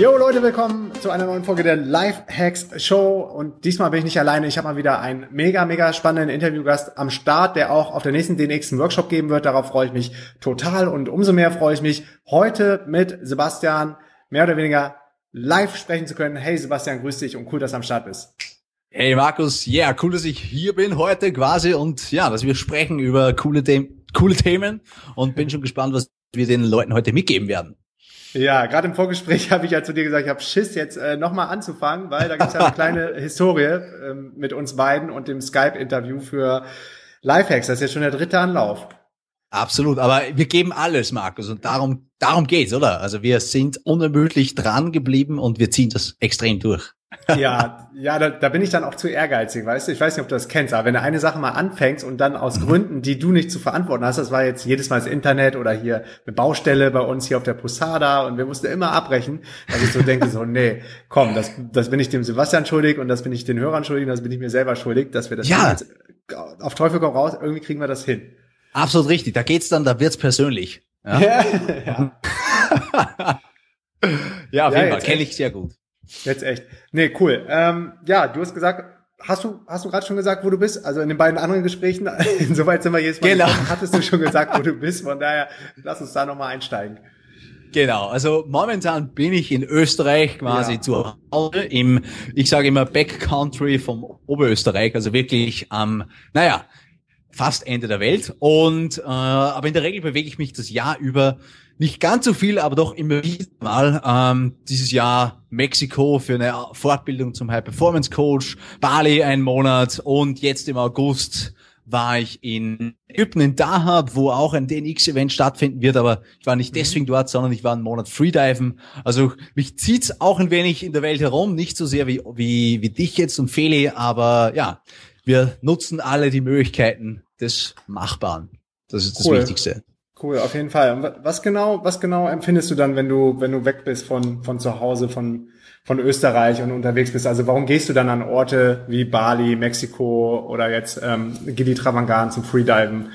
Yo Leute, willkommen zu einer neuen Folge der Life Hacks Show und diesmal bin ich nicht alleine. Ich habe mal wieder einen mega, mega spannenden Interviewgast am Start, der auch auf der nächsten DNX einen Workshop geben wird. Darauf freue ich mich total und umso mehr freue ich mich, heute mit Sebastian mehr oder weniger live sprechen zu können. Hey Sebastian, grüß dich und cool, dass du am Start bist. Hey Markus, ja, yeah, cool, dass ich hier bin heute quasi und ja, dass wir sprechen über coole, The coole Themen und bin schon gespannt, was wir den Leuten heute mitgeben werden. Ja, gerade im Vorgespräch habe ich ja zu dir gesagt, ich habe Schiss, jetzt äh, nochmal anzufangen, weil da gibt's ja eine kleine Historie ähm, mit uns beiden und dem Skype-Interview für Lifehacks. Das ist jetzt schon der dritte Anlauf. Absolut, aber wir geben alles, Markus, und darum, darum geht's, oder? Also wir sind unermüdlich dran geblieben und wir ziehen das extrem durch. Ja, ja, da, da bin ich dann auch zu ehrgeizig, weißt du? Ich weiß nicht, ob du das kennst, aber wenn du eine Sache mal anfängst und dann aus. Gründen, die du nicht zu verantworten hast, das war jetzt jedes Mal das Internet oder hier eine Baustelle bei uns hier auf der Posada und wir mussten immer abbrechen, dass ich so denke, so, nee, komm, das, das bin ich dem Sebastian schuldig und das bin ich den Hörern schuldig und das bin ich mir selber schuldig, dass wir das ja. jetzt auf Teufel komm raus, irgendwie kriegen wir das hin. Absolut richtig, da geht's dann, da wird's persönlich. Ja, ja. ja auf jeden Fall, kenne ich sehr gut. Jetzt echt. Nee, cool. Ähm, ja, du hast gesagt, hast du, hast du gerade schon gesagt, wo du bist? Also in den beiden anderen Gesprächen, insoweit sind wir Mal, genau. Gekommen, hattest du schon gesagt, wo du bist. Von daher, lass uns da nochmal einsteigen. Genau, also momentan bin ich in Österreich quasi ja. zu Hause im, ich sage immer Backcountry vom Oberösterreich, also wirklich am, ähm, naja, fast Ende der Welt. Und äh, aber in der Regel bewege ich mich das Jahr über nicht ganz so viel, aber doch immer wieder mal. Ähm, dieses Jahr Mexiko für eine Fortbildung zum High Performance Coach, Bali ein Monat und jetzt im August war ich in Ägypten in Dahab, wo auch ein DNX-Event stattfinden wird, aber ich war nicht mhm. deswegen dort, sondern ich war einen Monat Freediven. Also mich zieht's auch ein wenig in der Welt herum, nicht so sehr wie, wie, wie dich jetzt und Feli, aber ja, wir nutzen alle die Möglichkeiten des Machbaren. Das ist das cool. Wichtigste. Cool, auf jeden Fall. Was genau, was genau empfindest du dann, wenn du, wenn du weg bist von, von zu Hause, von, von Österreich und unterwegs bist? Also warum gehst du dann an Orte wie Bali, Mexiko oder jetzt ähm, Gili Travangan zum Freediven?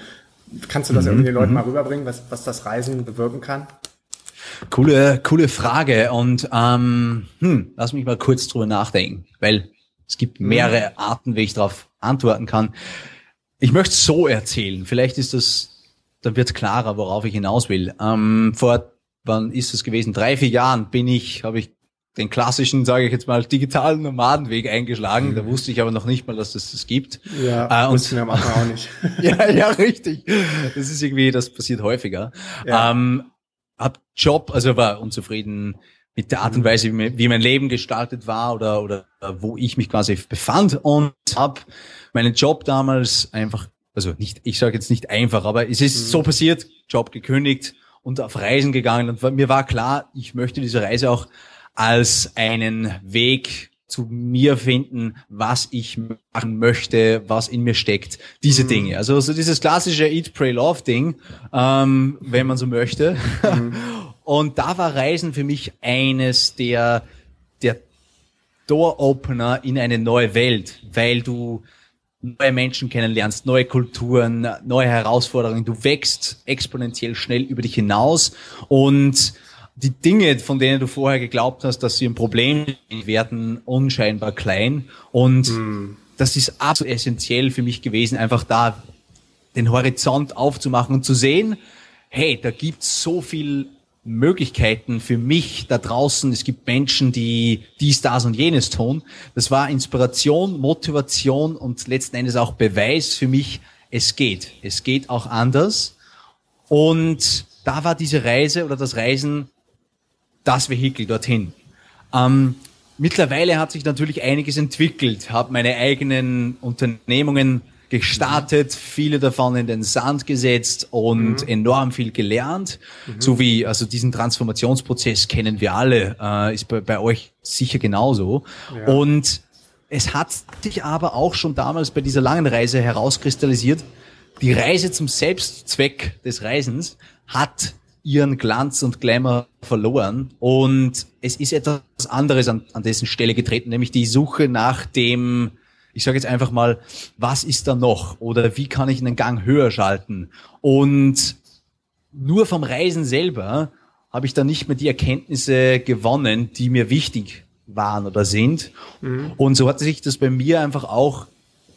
Kannst du das mhm, irgendwie den Leuten mhm. mal rüberbringen, was, was das Reisen bewirken kann? Coole, coole Frage. Und ähm, hm, lass mich mal kurz drüber nachdenken, weil es gibt mhm. mehrere Arten, wie ich darauf antworten kann. Ich möchte so erzählen. Vielleicht ist das dann wird klarer, worauf ich hinaus will. Ähm, vor, wann ist es gewesen? Drei, vier Jahren bin ich, habe ich den klassischen, sage ich jetzt mal, digitalen Nomadenweg eingeschlagen. Mhm. Da wusste ich aber noch nicht mal, dass es das gibt. Ja, äh, und wir am Anfang auch nicht. ja, ja, richtig. Das ist irgendwie, das passiert häufiger. Ja. Ähm, hab Job, also war unzufrieden mit der Art und Weise, wie mein Leben gestaltet war oder, oder wo ich mich quasi befand und habe meinen Job damals einfach also nicht, ich sage jetzt nicht einfach, aber es ist mhm. so passiert, Job gekündigt und auf Reisen gegangen und mir war klar, ich möchte diese Reise auch als einen Weg zu mir finden, was ich machen möchte, was in mir steckt, diese mhm. Dinge. Also so dieses klassische Eat, Pray, Love Ding, ähm, wenn man so möchte. Mhm. Und da war Reisen für mich eines der, der Door-Opener in eine neue Welt, weil du neue Menschen kennenlernst, neue Kulturen, neue Herausforderungen. Du wächst exponentiell schnell über dich hinaus und die Dinge, von denen du vorher geglaubt hast, dass sie ein Problem werden unscheinbar klein und mm. das ist absolut essentiell für mich gewesen, einfach da den Horizont aufzumachen und zu sehen, hey, da gibt's so viel Möglichkeiten für mich da draußen. Es gibt Menschen, die dies, das und jenes tun. Das war Inspiration, Motivation und letzten Endes auch Beweis für mich, es geht. Es geht auch anders. Und da war diese Reise oder das Reisen das Vehikel dorthin. Ähm, mittlerweile hat sich natürlich einiges entwickelt, habe meine eigenen Unternehmungen gestartet, viele davon in den Sand gesetzt und mhm. enorm viel gelernt. Mhm. So wie, also diesen Transformationsprozess kennen wir alle, äh, ist bei, bei euch sicher genauso. Ja. Und es hat sich aber auch schon damals bei dieser langen Reise herauskristallisiert, die Reise zum Selbstzweck des Reisens hat ihren Glanz und Glamour verloren und es ist etwas anderes an, an dessen Stelle getreten, nämlich die Suche nach dem, ich sage jetzt einfach mal, was ist da noch oder wie kann ich einen Gang höher schalten und nur vom Reisen selber habe ich dann nicht mehr die Erkenntnisse gewonnen, die mir wichtig waren oder sind. Mhm. Und so hat sich das bei mir einfach auch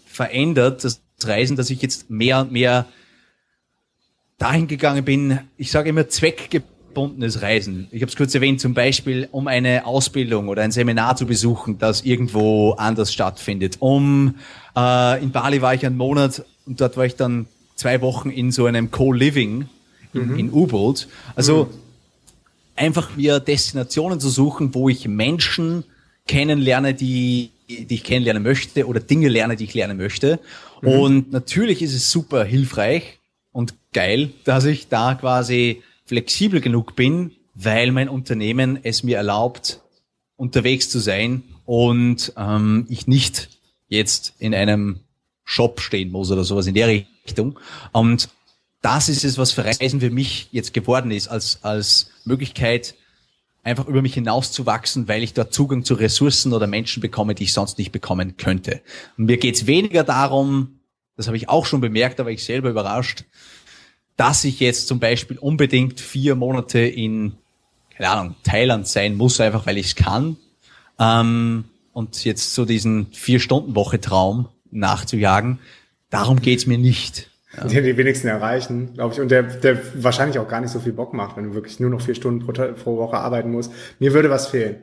verändert, das Reisen, dass ich jetzt mehr und mehr dahin gegangen bin, ich sage immer zweckgebundenes Reisen. Ich habe es kurz erwähnt, zum Beispiel um eine Ausbildung oder ein Seminar zu besuchen, das irgendwo anders stattfindet. Um äh, in Bali war ich einen Monat und dort war ich dann zwei Wochen in so einem Co-Living in, mhm. in U-Boot. Also mhm. einfach mir Destinationen zu suchen, wo ich Menschen kennenlerne, die, die ich kennenlernen möchte oder Dinge lerne, die ich lernen möchte. Mhm. Und natürlich ist es super hilfreich, und geil, dass ich da quasi flexibel genug bin, weil mein Unternehmen es mir erlaubt, unterwegs zu sein und ähm, ich nicht jetzt in einem Shop stehen muss oder sowas in der Richtung. Und das ist es, was für Reisen für mich jetzt geworden ist, als, als Möglichkeit, einfach über mich hinauszuwachsen, weil ich dort Zugang zu Ressourcen oder Menschen bekomme, die ich sonst nicht bekommen könnte. Und mir geht es weniger darum, das habe ich auch schon bemerkt, aber ich selber überrascht, dass ich jetzt zum Beispiel unbedingt vier Monate in, keine Ahnung, Thailand sein muss, einfach weil ich es kann. Ähm, und jetzt so diesen Vier-Stunden-Woche-Traum nachzujagen, darum geht's mir nicht. Ja. Den die wenigsten erreichen, glaube ich, und der, der wahrscheinlich auch gar nicht so viel Bock macht, wenn du wirklich nur noch vier Stunden pro, pro Woche arbeiten musst. Mir würde was fehlen.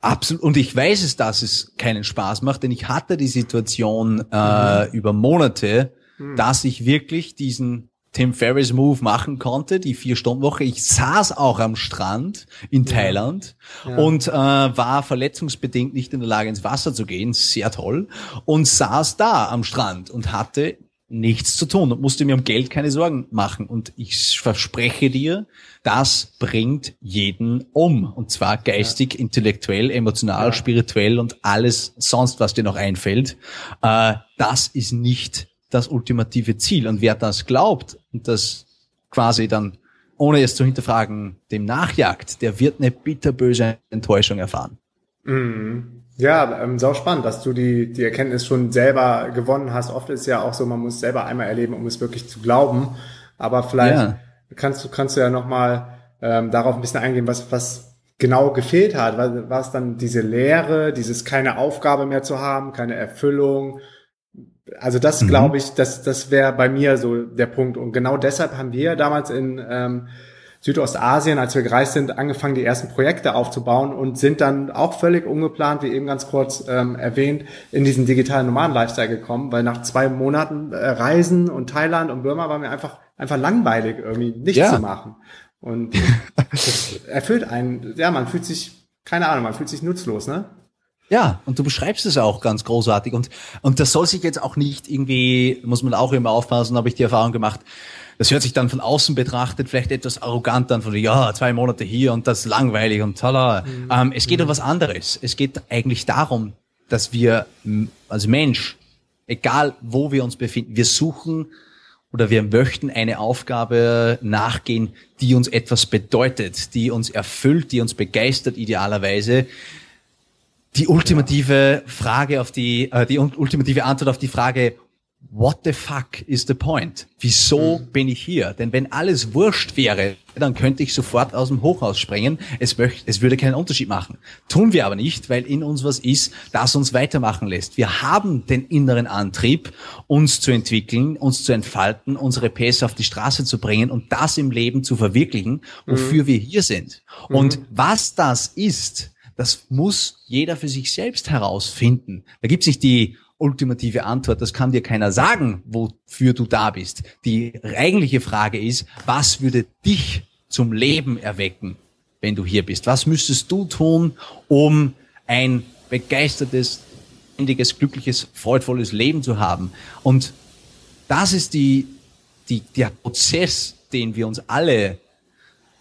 Absolut. Und ich weiß es, dass es keinen Spaß macht, denn ich hatte die Situation äh, mhm. über Monate, mhm. dass ich wirklich diesen Tim Ferriss Move machen konnte, die Vier-Stunden-Woche. Ich saß auch am Strand in Thailand ja. und äh, war verletzungsbedingt nicht in der Lage, ins Wasser zu gehen. Sehr toll. Und saß da am Strand und hatte nichts zu tun und musste mir um Geld keine Sorgen machen. Und ich verspreche dir, das bringt jeden um. Und zwar geistig, ja. intellektuell, emotional, ja. spirituell und alles sonst, was dir noch einfällt. Äh, das ist nicht das ultimative Ziel. Und wer das glaubt und das quasi dann, ohne es zu hinterfragen, dem nachjagt, der wird eine bitterböse Enttäuschung erfahren. Mhm. Ja, ähm, sau spannend, dass du die, die Erkenntnis schon selber gewonnen hast. Oft ist ja auch so, man muss selber einmal erleben, um es wirklich zu glauben. Aber vielleicht ja. kannst du, kannst du ja nochmal ähm, darauf ein bisschen eingehen, was, was genau gefehlt hat. War, es dann diese Leere, dieses keine Aufgabe mehr zu haben, keine Erfüllung? Also das mhm. glaube ich, das, das wäre bei mir so der Punkt. Und genau deshalb haben wir damals in ähm, Südostasien, als wir gereist sind, angefangen, die ersten Projekte aufzubauen und sind dann auch völlig ungeplant, wie eben ganz kurz ähm, erwähnt, in diesen digitalen Nomaden-Lifestyle gekommen, weil nach zwei Monaten äh, Reisen und Thailand und Burma war mir einfach, einfach langweilig, irgendwie nichts ja. zu machen. Und das erfüllt einen, ja, man fühlt sich, keine Ahnung, man fühlt sich nutzlos, ne? Ja, und du beschreibst es auch ganz großartig. Und, und das soll sich jetzt auch nicht irgendwie, muss man auch immer aufpassen, habe ich die Erfahrung gemacht, das hört sich dann von außen betrachtet vielleicht etwas arrogant an, von ja, zwei Monate hier und das langweilig und tala. Mhm. Ähm, es geht um was anderes. Es geht eigentlich darum, dass wir als Mensch, egal wo wir uns befinden, wir suchen oder wir möchten eine Aufgabe nachgehen, die uns etwas bedeutet, die uns erfüllt, die uns begeistert idealerweise. Die ultimative Frage auf die, äh, die ultimative Antwort auf die Frage, what the fuck is the point? Wieso mhm. bin ich hier? Denn wenn alles wurscht wäre, dann könnte ich sofort aus dem Hochhaus springen. Es, möchte, es würde keinen Unterschied machen. Tun wir aber nicht, weil in uns was ist, das uns weitermachen lässt. Wir haben den inneren Antrieb, uns zu entwickeln, uns zu entfalten, unsere PS auf die Straße zu bringen und das im Leben zu verwirklichen, wofür mhm. wir hier sind. Und mhm. was das ist, das muss jeder für sich selbst herausfinden. Da gibt's nicht die ultimative Antwort. Das kann dir keiner sagen, wofür du da bist. Die eigentliche Frage ist, was würde dich zum Leben erwecken, wenn du hier bist? Was müsstest du tun, um ein begeistertes, ständiges, glückliches, freudvolles Leben zu haben? Und das ist die, die, der Prozess, den wir uns alle,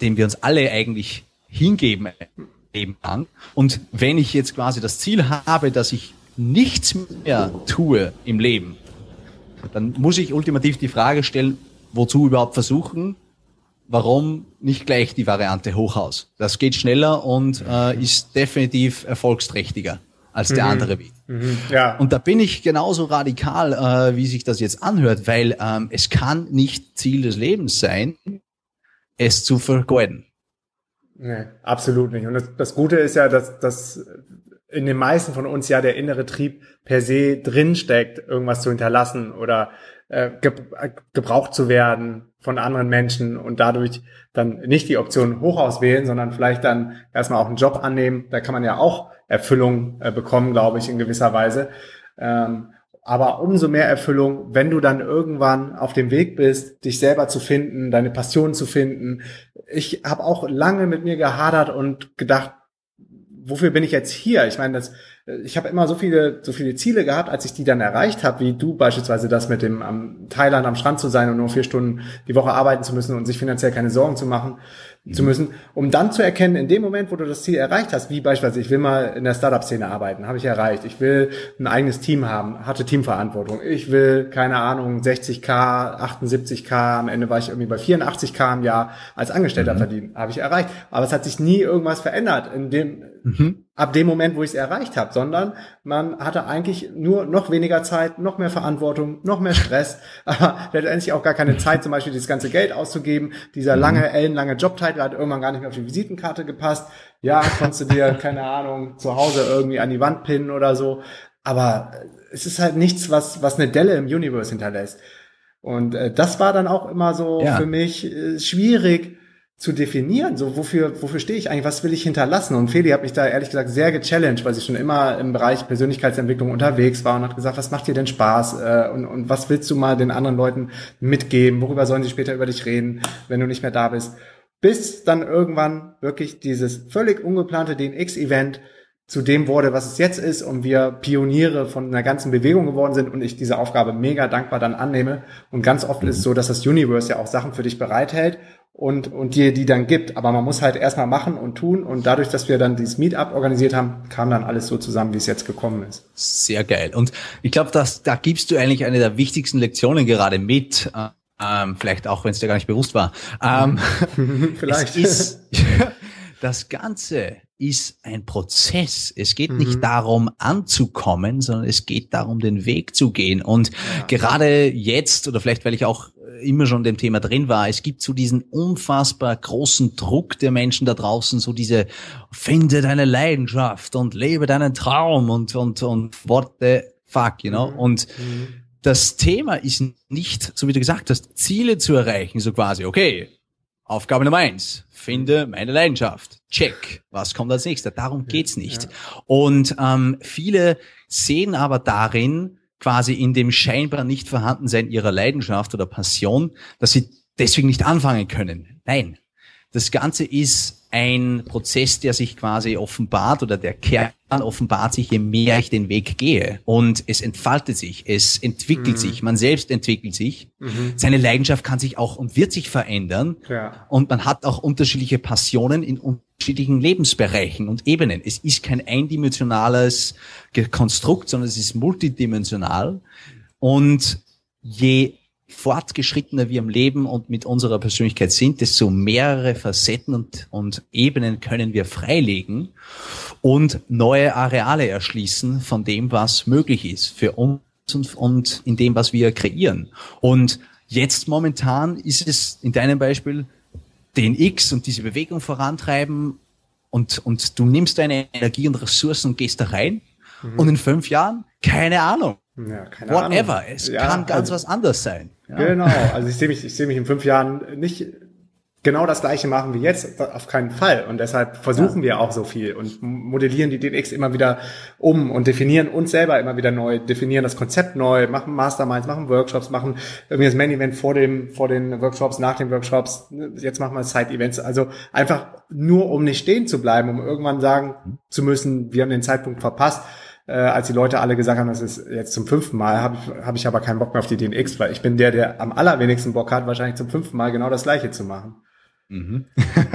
den wir uns alle eigentlich hingeben Leben lang. Und wenn ich jetzt quasi das Ziel habe, dass ich nichts mehr tue im Leben, dann muss ich ultimativ die Frage stellen, wozu überhaupt versuchen? Warum nicht gleich die Variante Hochhaus? Das geht schneller und äh, ist definitiv erfolgsträchtiger als der mhm. andere Weg. Mhm. Ja. Und da bin ich genauso radikal, äh, wie sich das jetzt anhört, weil ähm, es kann nicht Ziel des Lebens sein, es zu vergeuden. Nee, absolut nicht. Und das, das Gute ist ja, dass, dass in den meisten von uns ja der innere Trieb per se drinsteckt, irgendwas zu hinterlassen oder äh, gebraucht zu werden von anderen Menschen und dadurch dann nicht die Option hoch auswählen, sondern vielleicht dann erstmal auch einen Job annehmen. Da kann man ja auch Erfüllung äh, bekommen, glaube ich, in gewisser Weise. Ähm, aber umso mehr Erfüllung, wenn du dann irgendwann auf dem Weg bist, dich selber zu finden, deine Passion zu finden. Ich habe auch lange mit mir gehadert und gedacht, wofür bin ich jetzt hier? Ich meine, das, ich habe immer so viele, so viele Ziele gehabt, als ich die dann erreicht habe, wie du beispielsweise das mit dem am Thailand am Strand zu sein und nur vier Stunden die Woche arbeiten zu müssen und sich finanziell keine Sorgen zu machen mhm. zu müssen, um dann zu erkennen, in dem Moment, wo du das Ziel erreicht hast, wie beispielsweise, ich will mal in der Startup-Szene arbeiten, habe ich erreicht. Ich will ein eigenes Team haben, hatte Teamverantwortung. Ich will, keine Ahnung, 60k, 78k, am Ende war ich irgendwie bei 84k im Jahr als Angestellter mhm. verdienen, habe ich erreicht. Aber es hat sich nie irgendwas verändert in dem, mhm. Ab dem Moment, wo ich es erreicht habe, sondern man hatte eigentlich nur noch weniger Zeit, noch mehr Verantwortung, noch mehr Stress, aber letztendlich auch gar keine Zeit, zum Beispiel das ganze Geld auszugeben. Dieser mhm. lange, ellenlange Jobtitel hat irgendwann gar nicht mehr auf die Visitenkarte gepasst. Ja, konntest du dir, keine Ahnung, zu Hause irgendwie an die Wand pinnen oder so. Aber es ist halt nichts, was, was eine Delle im Universe hinterlässt. Und äh, das war dann auch immer so ja. für mich äh, schwierig, zu definieren, so wofür, wofür stehe ich eigentlich, was will ich hinterlassen? Und Feli hat mich da ehrlich gesagt sehr gechallenged, weil sie schon immer im Bereich Persönlichkeitsentwicklung unterwegs war und hat gesagt, was macht dir denn Spaß äh, und, und was willst du mal den anderen Leuten mitgeben? Worüber sollen sie später über dich reden, wenn du nicht mehr da bist? Bis dann irgendwann wirklich dieses völlig ungeplante DNX-Event zu dem wurde, was es jetzt ist und wir Pioniere von einer ganzen Bewegung geworden sind und ich diese Aufgabe mega dankbar dann annehme. Und ganz oft ist es so, dass das Universe ja auch Sachen für dich bereithält und, und dir die dann gibt. Aber man muss halt erstmal machen und tun. Und dadurch, dass wir dann dieses Meetup organisiert haben, kam dann alles so zusammen, wie es jetzt gekommen ist. Sehr geil. Und ich glaube, dass da gibst du eigentlich eine der wichtigsten Lektionen gerade mit. Ähm, vielleicht auch, wenn es dir gar nicht bewusst war. Ähm, vielleicht. Ist, das Ganze ist ein Prozess. Es geht mhm. nicht darum, anzukommen, sondern es geht darum, den Weg zu gehen. Und ja. gerade jetzt, oder vielleicht weil ich auch immer schon dem Thema drin war. Es gibt so diesen unfassbar großen Druck der Menschen da draußen, so diese finde deine Leidenschaft und lebe deinen Traum und und und what the fuck, you know? Mhm. Und mhm. das Thema ist nicht, so wie du gesagt hast, Ziele zu erreichen, so quasi, okay, Aufgabe Nummer eins, finde meine Leidenschaft. Check. Was kommt als nächstes? Darum geht's nicht. Ja. Und ähm, viele sehen aber darin quasi in dem scheinbar nicht vorhandensein ihrer Leidenschaft oder Passion, dass sie deswegen nicht anfangen können. Nein. Das Ganze ist ein Prozess, der sich quasi offenbart oder der Kern offenbart sich, je mehr ich den Weg gehe. Und es entfaltet sich, es entwickelt mhm. sich, man selbst entwickelt sich. Mhm. Seine Leidenschaft kann sich auch und wird sich verändern. Ja. Und man hat auch unterschiedliche Passionen in unterschiedlichen Lebensbereichen und Ebenen. Es ist kein eindimensionales Konstrukt, sondern es ist multidimensional. Und je fortgeschrittener wir im Leben und mit unserer Persönlichkeit sind, desto mehrere Facetten und, und Ebenen können wir freilegen und neue Areale erschließen von dem, was möglich ist für uns und, und in dem, was wir kreieren. Und jetzt momentan ist es in deinem Beispiel den X und diese Bewegung vorantreiben und, und du nimmst deine Energie und Ressourcen und gehst da rein mhm. und in fünf Jahren, keine Ahnung. Ja, keine Whatever. Ahnung. Es ja, kann ganz also, was anderes sein. Ja. Genau. Also ich sehe mich, ich sehe mich in fünf Jahren nicht genau das gleiche machen wie jetzt, auf keinen Fall. Und deshalb versuchen ja. wir auch so viel und modellieren die DNX immer wieder um und definieren uns selber immer wieder neu, definieren das Konzept neu, machen Masterminds, machen Workshops, machen irgendwie das Main-Event vor dem, vor den Workshops, nach den Workshops. Jetzt machen wir Side-Events. Also einfach nur, um nicht stehen zu bleiben, um irgendwann sagen zu müssen, wir haben den Zeitpunkt verpasst. Äh, als die Leute alle gesagt haben, das ist jetzt zum fünften Mal, habe ich, hab ich aber keinen Bock mehr auf die DNX, weil ich bin der, der am allerwenigsten Bock hat, wahrscheinlich zum fünften Mal genau das Gleiche zu machen. Mhm.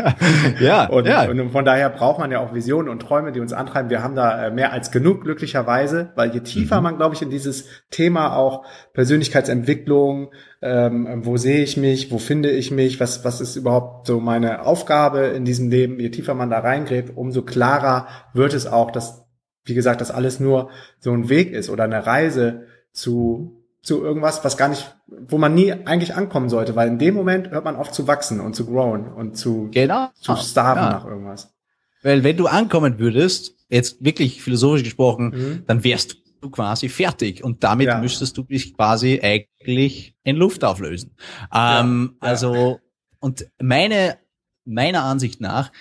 ja, und, ja. Und von daher braucht man ja auch Visionen und Träume, die uns antreiben. Wir haben da äh, mehr als genug, glücklicherweise, weil je tiefer mhm. man, glaube ich, in dieses Thema auch Persönlichkeitsentwicklung, ähm, wo sehe ich mich, wo finde ich mich, was, was ist überhaupt so meine Aufgabe in diesem Leben, je tiefer man da reingräbt, umso klarer wird es auch, dass, wie gesagt, das alles nur so ein Weg ist oder eine Reise zu zu irgendwas, was gar nicht, wo man nie eigentlich ankommen sollte, weil in dem Moment hört man auf zu wachsen und zu growen und zu, genau. zu starven ja. nach irgendwas. Weil wenn du ankommen würdest, jetzt wirklich philosophisch gesprochen, mhm. dann wärst du quasi fertig und damit ja. müsstest du dich quasi eigentlich in Luft auflösen. Ähm, ja. Also, und meine, meiner Ansicht nach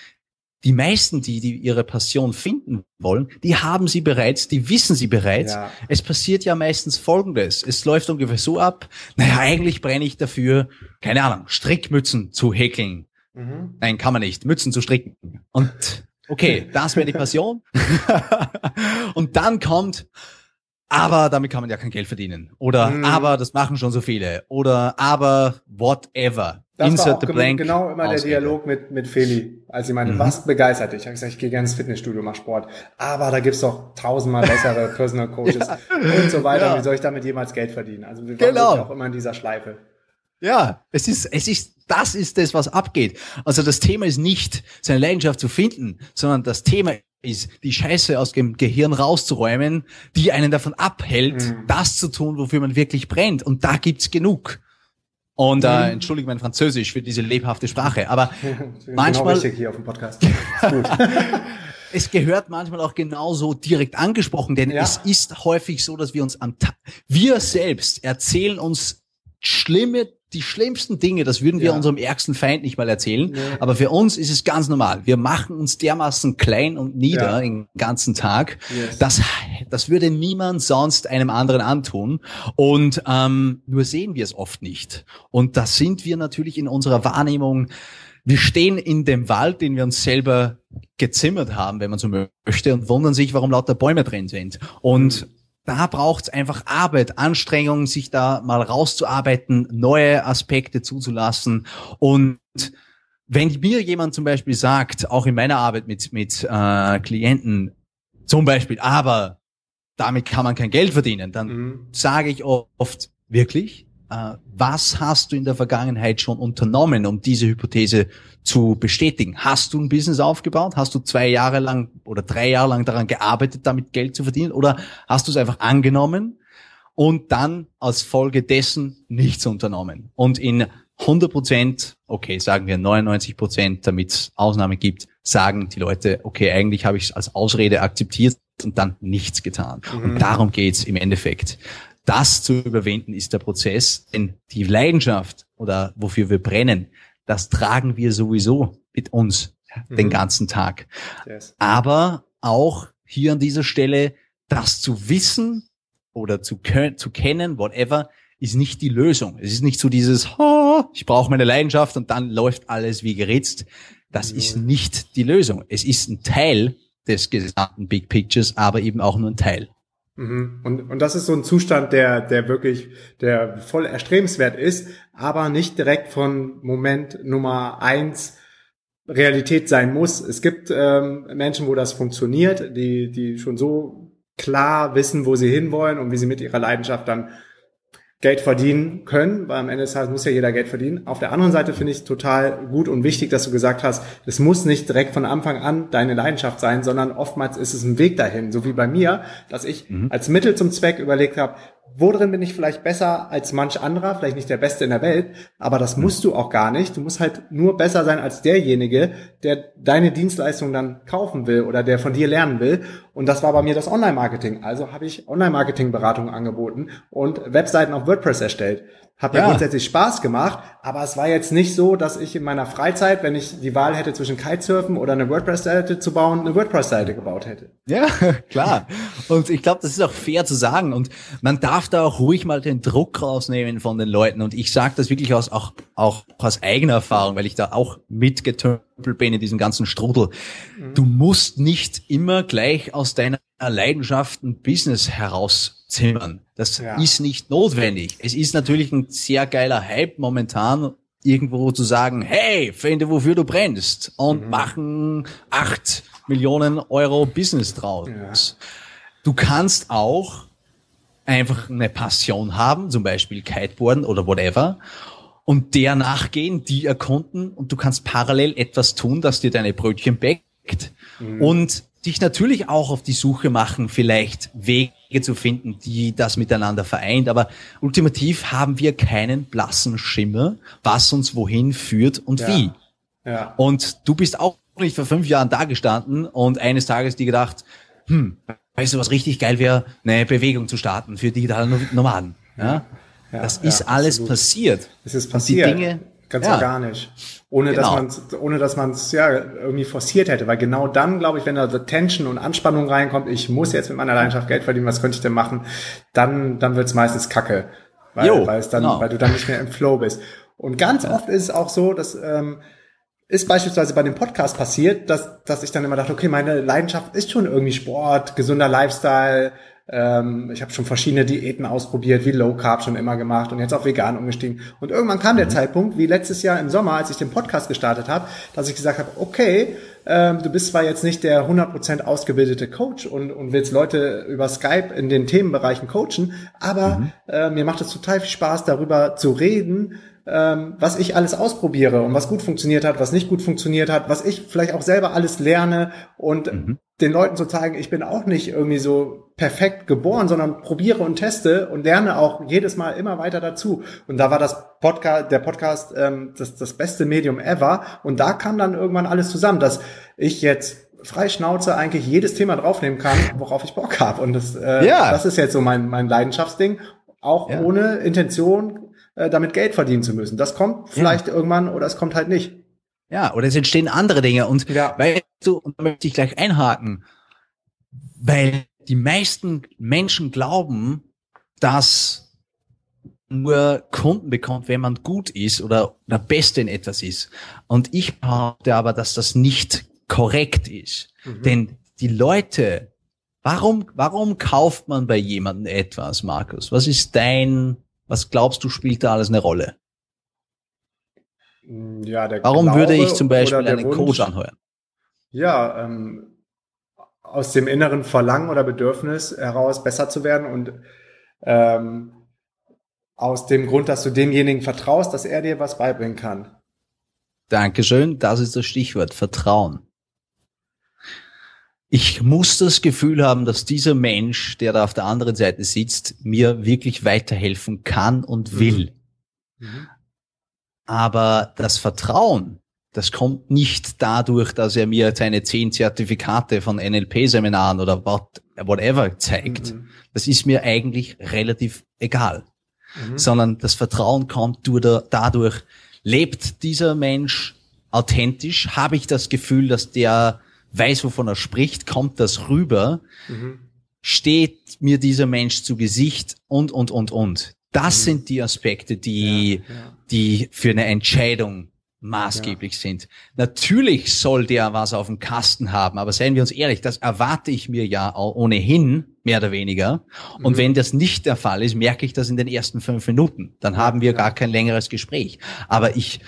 die meisten, die, die ihre Passion finden wollen, die haben sie bereits, die wissen sie bereits. Ja. Es passiert ja meistens Folgendes. Es läuft ungefähr so ab, naja, eigentlich brenne ich dafür, keine Ahnung, Strickmützen zu häkeln. Mhm. Nein, kann man nicht, Mützen zu stricken. Und okay, das wäre die Passion. Und dann kommt, aber damit kann man ja kein Geld verdienen. Oder mhm. aber das machen schon so viele. Oder aber whatever. Das Insert war auch the blank genau immer der Dialog mit, mit Feli, als sie meinte, mhm. was begeistert dich? Ich habe gesagt, ich gehe gerne ins Fitnessstudio, mach Sport. Aber da gibt's doch tausendmal bessere Personal Coaches ja. und so weiter. Ja. Wie soll ich damit jemals Geld verdienen? Also wir waren genau. auch immer in dieser Schleife. Ja, es ist, es ist, das ist das, was abgeht. Also das Thema ist nicht, seine Leidenschaft zu finden, sondern das Thema ist, die Scheiße aus dem Gehirn rauszuräumen, die einen davon abhält, mhm. das zu tun, wofür man wirklich brennt. Und da gibt's genug. Und äh, mhm. entschuldige mein Französisch für diese lebhafte Sprache, aber manchmal genau hier auf dem Podcast. es gehört manchmal auch genauso direkt angesprochen, denn ja. es ist häufig so, dass wir uns am Ta wir selbst erzählen uns schlimme die schlimmsten Dinge, das würden wir ja. unserem ärgsten Feind nicht mal erzählen. Nee. Aber für uns ist es ganz normal. Wir machen uns dermaßen klein und nieder ja. den ganzen Tag. Yes. Das, das würde niemand sonst einem anderen antun. Und ähm, nur sehen wir es oft nicht. Und das sind wir natürlich in unserer Wahrnehmung. Wir stehen in dem Wald, den wir uns selber gezimmert haben, wenn man so möchte, und wundern sich, warum lauter Bäume drin sind. Und mhm da braucht es einfach Arbeit, Anstrengung, sich da mal rauszuarbeiten, neue Aspekte zuzulassen. Und wenn mir jemand zum Beispiel sagt, auch in meiner Arbeit mit, mit äh, Klienten, zum Beispiel, aber damit kann man kein Geld verdienen, dann mhm. sage ich oft, wirklich? Äh, was hast du in der Vergangenheit schon unternommen, um diese Hypothese zu bestätigen? Hast du ein Business aufgebaut? Hast du zwei Jahre lang oder drei Jahre lang daran gearbeitet, damit Geld zu verdienen? Oder hast du es einfach angenommen und dann als Folge dessen nichts unternommen? Und in 100 Prozent, okay, sagen wir 99 Prozent, damit es Ausnahmen gibt, sagen die Leute, okay, eigentlich habe ich es als Ausrede akzeptiert und dann nichts getan. Mhm. Und darum geht's im Endeffekt das zu überwinden ist der Prozess, denn die Leidenschaft oder wofür wir brennen, das tragen wir sowieso mit uns mhm. den ganzen Tag. Yes. Aber auch hier an dieser Stelle, das zu wissen oder zu, zu kennen, whatever, ist nicht die Lösung. Es ist nicht so dieses, oh, ich brauche meine Leidenschaft und dann läuft alles wie geritzt. Das mhm. ist nicht die Lösung. Es ist ein Teil des gesamten Big Pictures, aber eben auch nur ein Teil. Mhm. Und, und das ist so ein Zustand, der, der wirklich, der voll erstrebenswert ist, aber nicht direkt von Moment Nummer eins Realität sein muss. Es gibt ähm, Menschen, wo das funktioniert, die, die schon so klar wissen, wo sie hinwollen und wie sie mit ihrer Leidenschaft dann Geld verdienen können, weil am Ende des Tages muss ja jeder Geld verdienen. Auf der anderen Seite finde ich es total gut und wichtig, dass du gesagt hast, es muss nicht direkt von Anfang an deine Leidenschaft sein, sondern oftmals ist es ein Weg dahin, so wie bei mir, dass ich mhm. als Mittel zum Zweck überlegt habe, worin bin ich vielleicht besser als manch anderer, vielleicht nicht der Beste in der Welt, aber das musst du auch gar nicht. Du musst halt nur besser sein als derjenige, der deine Dienstleistung dann kaufen will oder der von dir lernen will. Und das war bei mir das Online-Marketing. Also habe ich Online-Marketing-Beratung angeboten und Webseiten auf WordPress erstellt. Hat mir ja. grundsätzlich Spaß gemacht, aber es war jetzt nicht so, dass ich in meiner Freizeit, wenn ich die Wahl hätte zwischen Kitesurfen oder eine WordPress-Seite zu bauen, eine WordPress-Seite gebaut hätte. Ja, klar. Und ich glaube, das ist auch fair zu sagen. Und man darf da auch ruhig mal den Druck rausnehmen von den Leuten. Und ich sage das wirklich aus, auch, auch aus eigener Erfahrung, weil ich da auch mitgetümpelt bin in diesem ganzen Strudel. Mhm. Du musst nicht immer gleich aus deiner Leidenschaft ein Business herauszimmern. Das ja. ist nicht notwendig. Es ist natürlich ein sehr geiler Hype momentan, irgendwo zu sagen, hey, finde, wofür du brennst und mhm. machen acht Millionen Euro Business draus. Ja. Du kannst auch einfach eine Passion haben, zum Beispiel Kiteboarden oder whatever, und der nachgehen, die erkunden und du kannst parallel etwas tun, das dir deine Brötchen bäckt. Mhm. Und dich natürlich auch auf die Suche machen, vielleicht Wege zu finden, die das miteinander vereint. Aber ultimativ haben wir keinen blassen Schimmer, was uns wohin führt und ja. wie. Ja. Und du bist auch nicht vor fünf Jahren da gestanden und eines Tages dir gedacht, hm, weißt du, was richtig geil wäre, eine Bewegung zu starten für digitale Nomaden. Ja? ja das ist alles absolut. passiert. Es ist passiert. Und die Dinge, Ganz ja. organisch. Ohne genau. dass man ohne dass man es ja irgendwie forciert hätte. Weil genau dann, glaube ich, wenn da so Tension und Anspannung reinkommt, ich muss jetzt mit meiner Leidenschaft Geld verdienen, was könnte ich denn machen, dann, dann wird's meistens Kacke. Weil, jo, weil es dann, genau. weil du dann nicht mehr im Flow bist. Und ganz ja. oft ist es auch so, dass ähm, ist beispielsweise bei dem Podcast passiert, dass, dass ich dann immer dachte, okay, meine Leidenschaft ist schon irgendwie Sport, gesunder Lifestyle, ähm, ich habe schon verschiedene Diäten ausprobiert, wie Low Carb schon immer gemacht und jetzt auf vegan umgestiegen. Und irgendwann kam der mhm. Zeitpunkt, wie letztes Jahr im Sommer, als ich den Podcast gestartet habe, dass ich gesagt habe, okay, ähm, du bist zwar jetzt nicht der 100% ausgebildete Coach und, und willst Leute über Skype in den Themenbereichen coachen, aber mhm. äh, mir macht es total viel Spaß, darüber zu reden, ähm, was ich alles ausprobiere und was gut funktioniert hat, was nicht gut funktioniert hat, was ich vielleicht auch selber alles lerne und mhm. den Leuten zu zeigen, ich bin auch nicht irgendwie so perfekt geboren, sondern probiere und teste und lerne auch jedes Mal immer weiter dazu. Und da war das Podcast, der Podcast ähm, das, das beste Medium ever. Und da kam dann irgendwann alles zusammen, dass ich jetzt frei Schnauze eigentlich jedes Thema draufnehmen kann, worauf ich Bock habe. Und das, äh, ja. das ist jetzt so mein, mein Leidenschaftsding. Auch ja. ohne Intention äh, damit Geld verdienen zu müssen. Das kommt vielleicht ja. irgendwann oder es kommt halt nicht. Ja, oder es entstehen andere Dinge. Und ja. weißt du, und da möchte ich gleich einhaken, weil die meisten Menschen glauben, dass nur Kunden bekommt, wenn man gut ist oder der Beste in etwas ist. Und ich behaupte aber, dass das nicht korrekt ist. Mhm. Denn die Leute, warum, warum kauft man bei jemandem etwas, Markus? Was ist dein was glaubst du, spielt da alles eine Rolle? Ja, der Warum Glaube würde ich zum Beispiel einen Wunsch, Coach anheuern? Ja, ähm, aus dem inneren Verlangen oder Bedürfnis heraus besser zu werden und ähm, aus dem Grund, dass du demjenigen vertraust, dass er dir was beibringen kann. Dankeschön, das ist das Stichwort, Vertrauen ich muss das Gefühl haben, dass dieser Mensch, der da auf der anderen Seite sitzt, mir wirklich weiterhelfen kann und mhm. will. Mhm. Aber das Vertrauen, das kommt nicht dadurch, dass er mir seine zehn Zertifikate von NLP-Seminaren oder whatever zeigt. Mhm. Das ist mir eigentlich relativ egal. Mhm. Sondern das Vertrauen kommt dadurch, lebt dieser Mensch authentisch? Habe ich das Gefühl, dass der weiß, wovon er spricht, kommt das rüber, mhm. steht mir dieser Mensch zu Gesicht und, und, und, und. Das mhm. sind die Aspekte, die, ja, ja. die für eine Entscheidung maßgeblich ja. sind. Natürlich soll der was auf dem Kasten haben, aber seien wir uns ehrlich, das erwarte ich mir ja ohnehin, mehr oder weniger. Und mhm. wenn das nicht der Fall ist, merke ich das in den ersten fünf Minuten. Dann haben wir gar kein längeres Gespräch. Aber ich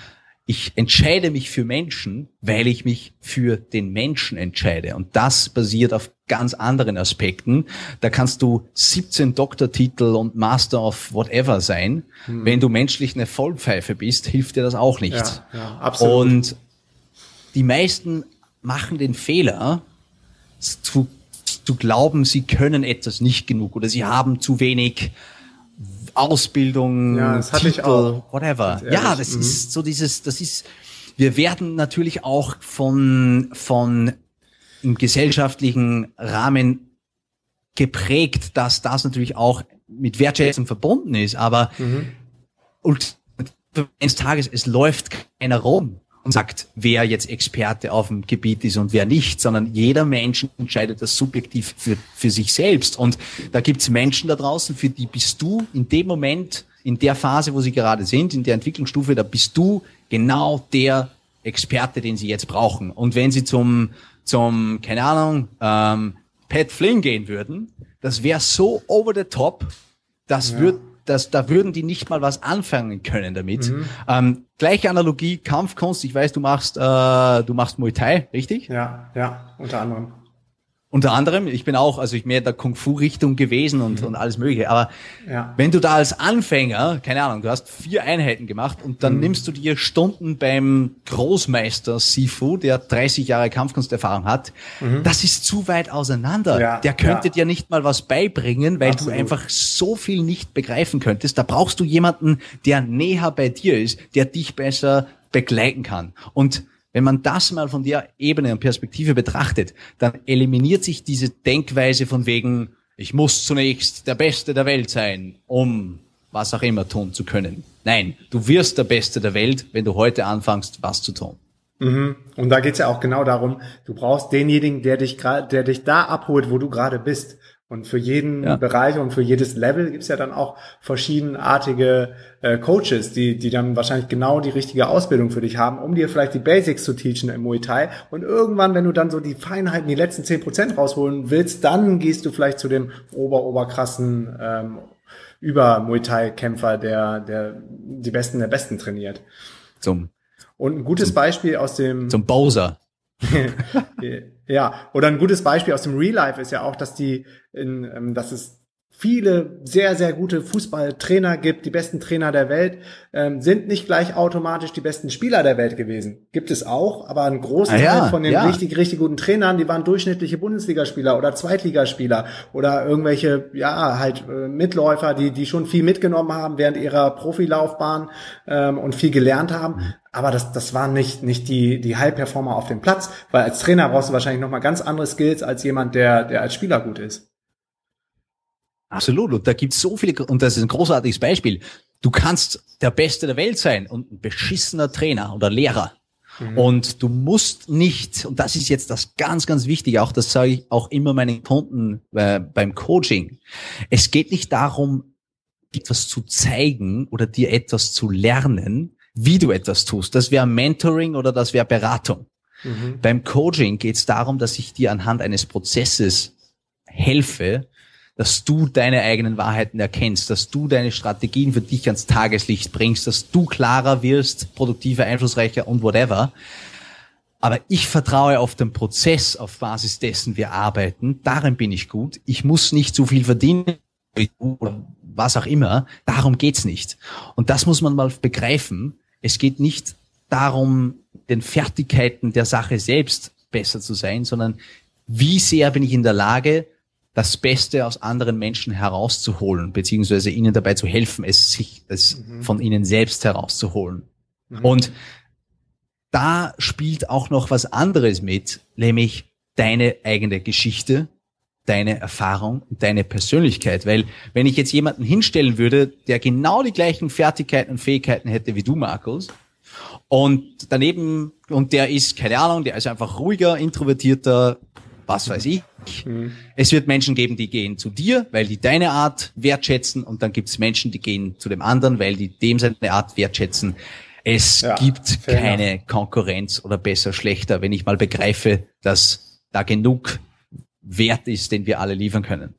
ich entscheide mich für Menschen, weil ich mich für den Menschen entscheide. Und das basiert auf ganz anderen Aspekten. Da kannst du 17 Doktortitel und Master of whatever sein. Hm. Wenn du menschlich eine Vollpfeife bist, hilft dir das auch nicht. Ja, ja, absolut. Und die meisten machen den Fehler, zu, zu glauben, sie können etwas nicht genug oder sie haben zu wenig Ausbildung, ja, das hatte Titel, ich auch. whatever. Ja, das mhm. ist so dieses, das ist, wir werden natürlich auch von, von im gesellschaftlichen Rahmen geprägt, dass das natürlich auch mit Wertschätzung verbunden ist, aber mhm. und eines Tages, es läuft keiner rum und sagt, wer jetzt Experte auf dem Gebiet ist und wer nicht, sondern jeder Mensch entscheidet das subjektiv für, für sich selbst. Und da gibt's Menschen da draußen, für die bist du in dem Moment, in der Phase, wo sie gerade sind, in der Entwicklungsstufe, da bist du genau der Experte, den sie jetzt brauchen. Und wenn sie zum, zum keine Ahnung, ähm, Pat Flynn gehen würden, das wäre so over the top, das ja. wird das, da würden die nicht mal was anfangen können damit. Mhm. Ähm, gleiche Analogie, Kampfkunst. Ich weiß, du machst, äh, du machst Muay Thai, richtig? Ja, ja, unter anderem. Unter anderem, ich bin auch, also ich mehr der Kung-Fu-Richtung gewesen und, mhm. und alles mögliche. Aber ja. wenn du da als Anfänger, keine Ahnung, du hast vier Einheiten gemacht und dann mhm. nimmst du dir Stunden beim Großmeister Sifu, der 30 Jahre Kampfkunsterfahrung hat, mhm. das ist zu weit auseinander. Ja. Der könnte ja. dir nicht mal was beibringen, weil Absolut. du einfach so viel nicht begreifen könntest. Da brauchst du jemanden, der näher bei dir ist, der dich besser begleiten kann. Und wenn man das mal von der Ebene und Perspektive betrachtet, dann eliminiert sich diese Denkweise von wegen, ich muss zunächst der Beste der Welt sein, um was auch immer tun zu können. Nein, du wirst der Beste der Welt, wenn du heute anfängst, was zu tun. Mhm. Und da geht's ja auch genau darum, du brauchst denjenigen, der dich, der dich da abholt, wo du gerade bist. Und für jeden ja. Bereich und für jedes Level gibt's ja dann auch verschiedenartige äh, Coaches, die, die dann wahrscheinlich genau die richtige Ausbildung für dich haben, um dir vielleicht die Basics zu teachen im Muay Thai. Und irgendwann, wenn du dann so die Feinheiten, die letzten zehn Prozent rausholen willst, dann gehst du vielleicht zu dem ober-oberkrassen ähm, über Muay Thai-Kämpfer, der, der die Besten der Besten trainiert. Zum und ein gutes zum, Beispiel aus dem zum Bowser. ja, oder ein gutes Beispiel aus dem Real Life ist ja auch, dass die, in, ähm, dass es viele sehr, sehr gute Fußballtrainer gibt, die besten Trainer der Welt, ähm, sind nicht gleich automatisch die besten Spieler der Welt gewesen. Gibt es auch, aber ein großer ah, ja, Teil von den ja. richtig, richtig guten Trainern, die waren durchschnittliche Bundesligaspieler oder Zweitligaspieler oder irgendwelche, ja, halt äh, Mitläufer, die, die schon viel mitgenommen haben während ihrer Profilaufbahn ähm, und viel gelernt haben. Aber das, das waren nicht, nicht die, die High-Performer auf dem Platz, weil als Trainer brauchst du wahrscheinlich nochmal ganz andere Skills als jemand, der, der als Spieler gut ist. Absolut. Und da gibt's so viele, und das ist ein großartiges Beispiel. Du kannst der Beste der Welt sein und ein beschissener Trainer oder Lehrer. Mhm. Und du musst nicht, und das ist jetzt das ganz, ganz Wichtige, auch das sage ich auch immer meinen Kunden äh, beim Coaching. Es geht nicht darum, etwas zu zeigen oder dir etwas zu lernen, wie du etwas tust. Das wäre Mentoring oder das wäre Beratung. Mhm. Beim Coaching geht es darum, dass ich dir anhand eines Prozesses helfe, dass du deine eigenen Wahrheiten erkennst, dass du deine Strategien für dich ans Tageslicht bringst, dass du klarer wirst, produktiver, einflussreicher und whatever. Aber ich vertraue auf den Prozess, auf Basis dessen wir arbeiten. Darin bin ich gut. Ich muss nicht so viel verdienen oder was auch immer. Darum geht's nicht. Und das muss man mal begreifen. Es geht nicht darum, den Fertigkeiten der Sache selbst besser zu sein, sondern wie sehr bin ich in der Lage, das Beste aus anderen Menschen herauszuholen, beziehungsweise ihnen dabei zu helfen, es sich es mhm. von ihnen selbst herauszuholen. Mhm. Und da spielt auch noch was anderes mit, nämlich deine eigene Geschichte, deine Erfahrung und deine Persönlichkeit. Weil wenn ich jetzt jemanden hinstellen würde, der genau die gleichen Fertigkeiten und Fähigkeiten hätte wie du, Markus, und daneben, und der ist, keine Ahnung, der ist einfach ruhiger, introvertierter, was weiß ich. Mhm. Es wird Menschen geben, die gehen zu dir, weil die deine Art wertschätzen und dann gibt es Menschen, die gehen zu dem anderen, weil die dem seine Art wertschätzen. Es ja, gibt keine enough. Konkurrenz oder besser, schlechter, wenn ich mal begreife, dass da genug Wert ist, den wir alle liefern können.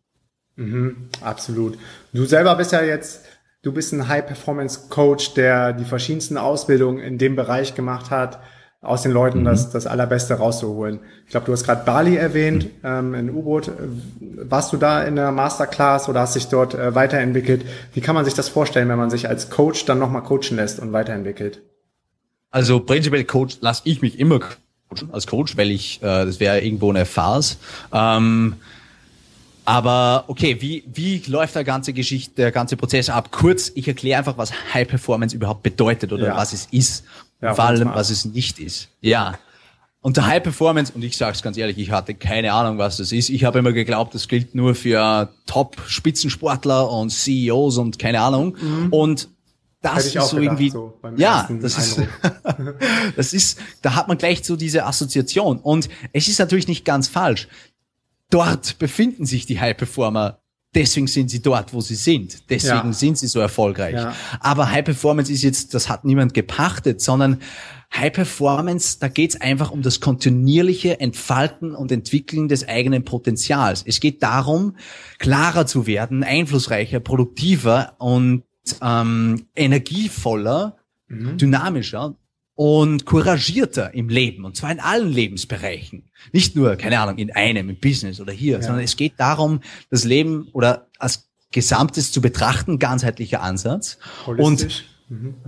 Mhm, absolut. Du selber bist ja jetzt, du bist ein High-Performance-Coach, der die verschiedensten Ausbildungen in dem Bereich gemacht hat aus den Leuten mhm. das, das Allerbeste rauszuholen. Ich glaube, du hast gerade Bali erwähnt, mhm. ähm, in U-Boot. Warst du da in der Masterclass oder hast dich dort äh, weiterentwickelt? Wie kann man sich das vorstellen, wenn man sich als Coach dann nochmal coachen lässt und weiterentwickelt? Also prinzipiell Coach lasse ich mich immer coachen als Coach, weil ich, äh, das wäre irgendwo eine Farce. Ähm, Aber okay, wie, wie läuft der ganze Geschichte, der ganze Prozess ab? Kurz, ich erkläre einfach, was High Performance überhaupt bedeutet oder Ja. was es ist. Ja, und vor allem, was es nicht ist. Ja. Unter High Performance, und ich sage es ganz ehrlich, ich hatte keine Ahnung, was das ist. Ich habe immer geglaubt, das gilt nur für Top-Spitzensportler und CEOs und keine Ahnung. Und das Mhm. Hätte ich ist so gedacht, irgendwie, so ja, das ist, das ist, da hat man gleich so diese Assoziation. Und es ist natürlich nicht ganz falsch. Dort befinden sich die High Performer. Deswegen sind sie dort, wo sie sind. Deswegen Ja. sind sie so erfolgreich. Ja. Aber High Performance ist jetzt, das hat niemand gepachtet, sondern High Performance, da geht's einfach um das kontinuierliche Entfalten und Entwickeln des eigenen Potenzials. Es geht darum, klarer zu werden, einflussreicher, produktiver und ähm, energievoller, dynamischer und couragierter im Leben. Und zwar in allen Lebensbereichen. Nicht nur, keine Ahnung, in einem, im Business oder hier, sondern es geht darum, das Leben oder als Gesamtes zu betrachten, ganzheitlicher Ansatz. Und Holistisch.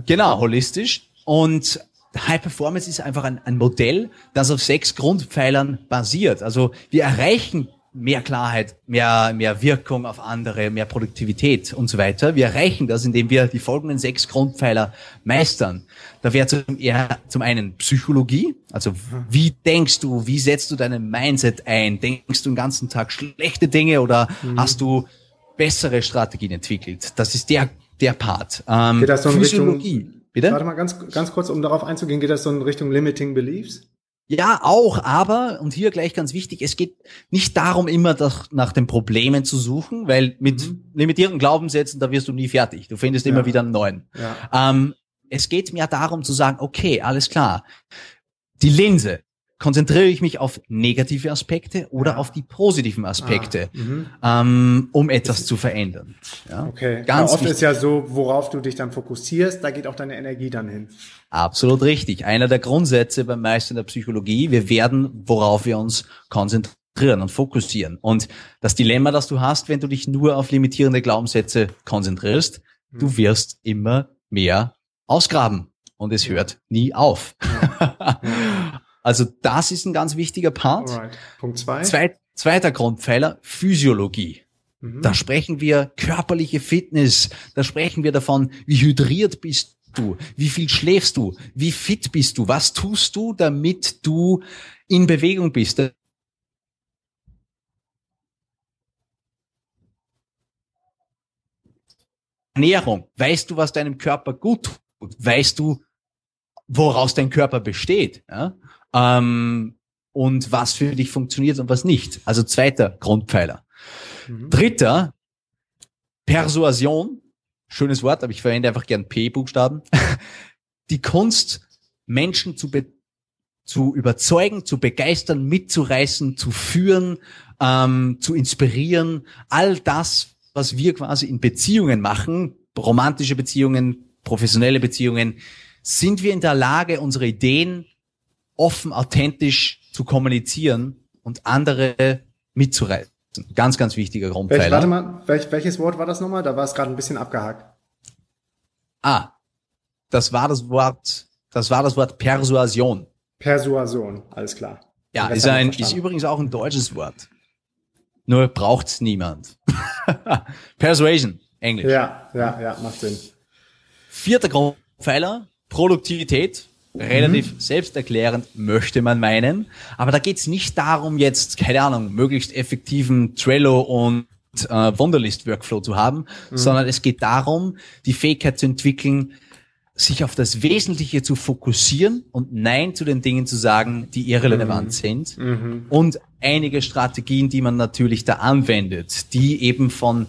Genau, holistisch. Und High Performance ist einfach ein, ein Modell, das auf sechs Grundpfeilern basiert. Also wir erreichen mehr Klarheit, mehr, mehr Wirkung auf andere, mehr Produktivität und so weiter. Wir erreichen das, indem wir die folgenden sechs Grundpfeiler meistern. Da wäre zum, eher, zum einen Psychologie, also wie denkst du, wie setzt du deinen Mindset ein? Denkst du den ganzen Tag schlechte Dinge oder hast du bessere Strategien entwickelt? Das ist der, der Part. Ähm, Geht das so in Physiologie. Richtung, Bitte? Warte mal ganz, ganz kurz, um darauf einzugehen, geht das so in Richtung Limiting Beliefs? Ja, auch, aber, und hier gleich ganz wichtig, es geht nicht darum, immer nach, nach den Problemen zu suchen, weil mit limitierten Glaubenssätzen, da wirst du nie fertig. Du findest immer Ja. wieder einen neuen. Ja. Ähm, es geht mir darum zu sagen, okay, alles klar. Die Linse, konzentriere ich mich auf negative Aspekte oder Ja. auf die positiven Aspekte, Ah, mhm. ähm, um etwas zu verändern. Ja? Okay. Ganz ja, oft wichtig. ist ja so, worauf du dich dann fokussierst, da geht auch deine Energie dann hin. Absolut richtig. Einer der Grundsätze beim Meister der Psychologie, wir werden, worauf wir uns konzentrieren und fokussieren. Und das Dilemma, das du hast, wenn du dich nur auf limitierende Glaubenssätze konzentrierst, du wirst immer mehr ausgraben und es hört nie auf. also das ist ein ganz wichtiger Part. Alright. Punkt zwei. Zweit, zweiter Grundpfeiler, Physiologie. Mhm. Da sprechen wir körperliche Fitness, da sprechen wir davon, wie hydriert bist du, wie viel schläfst du, wie fit bist du, was tust du, damit du in Bewegung bist. Ernährung, weißt du, was deinem Körper gut tut, weißt du, woraus dein Körper besteht, ja? ähm, und was für dich funktioniert und was nicht. Also zweiter Grundpfeiler. Mhm. Dritter, Persuasion. Schönes Wort, aber ich verwende einfach gern P-Buchstaben. Die Kunst, Menschen zu, be zu überzeugen, zu begeistern, mitzureißen, zu führen, ähm, zu inspirieren. All das, was wir quasi in Beziehungen machen, romantische Beziehungen, professionelle Beziehungen, sind wir in der Lage, unsere Ideen offen, authentisch zu kommunizieren und andere mitzureißen. Ganz, ganz wichtiger Welch, Grundpfeiler. warte mal, welch, welches Wort war das nochmal? Da war es gerade ein bisschen abgehakt. Ah, das war das Wort, das war das Wort Persuasion. Persuasion, alles klar. Ja, ist ein, ist übrigens auch ein deutsches Wort. Nur braucht's niemand. Persuasion, Englisch. Ja, ja, ja, macht Sinn. Vierter Grundpfeiler, Produktivität. Relativ selbsterklärend möchte man meinen. Aber da geht's nicht darum, jetzt, keine Ahnung, möglichst effektiven Trello und äh, Wunderlist-Workflow zu haben, sondern es geht darum, die Fähigkeit zu entwickeln, sich auf das Wesentliche zu fokussieren und Nein zu den Dingen zu sagen, die irrelevant sind. Und einige Strategien, die man natürlich da anwendet, die eben von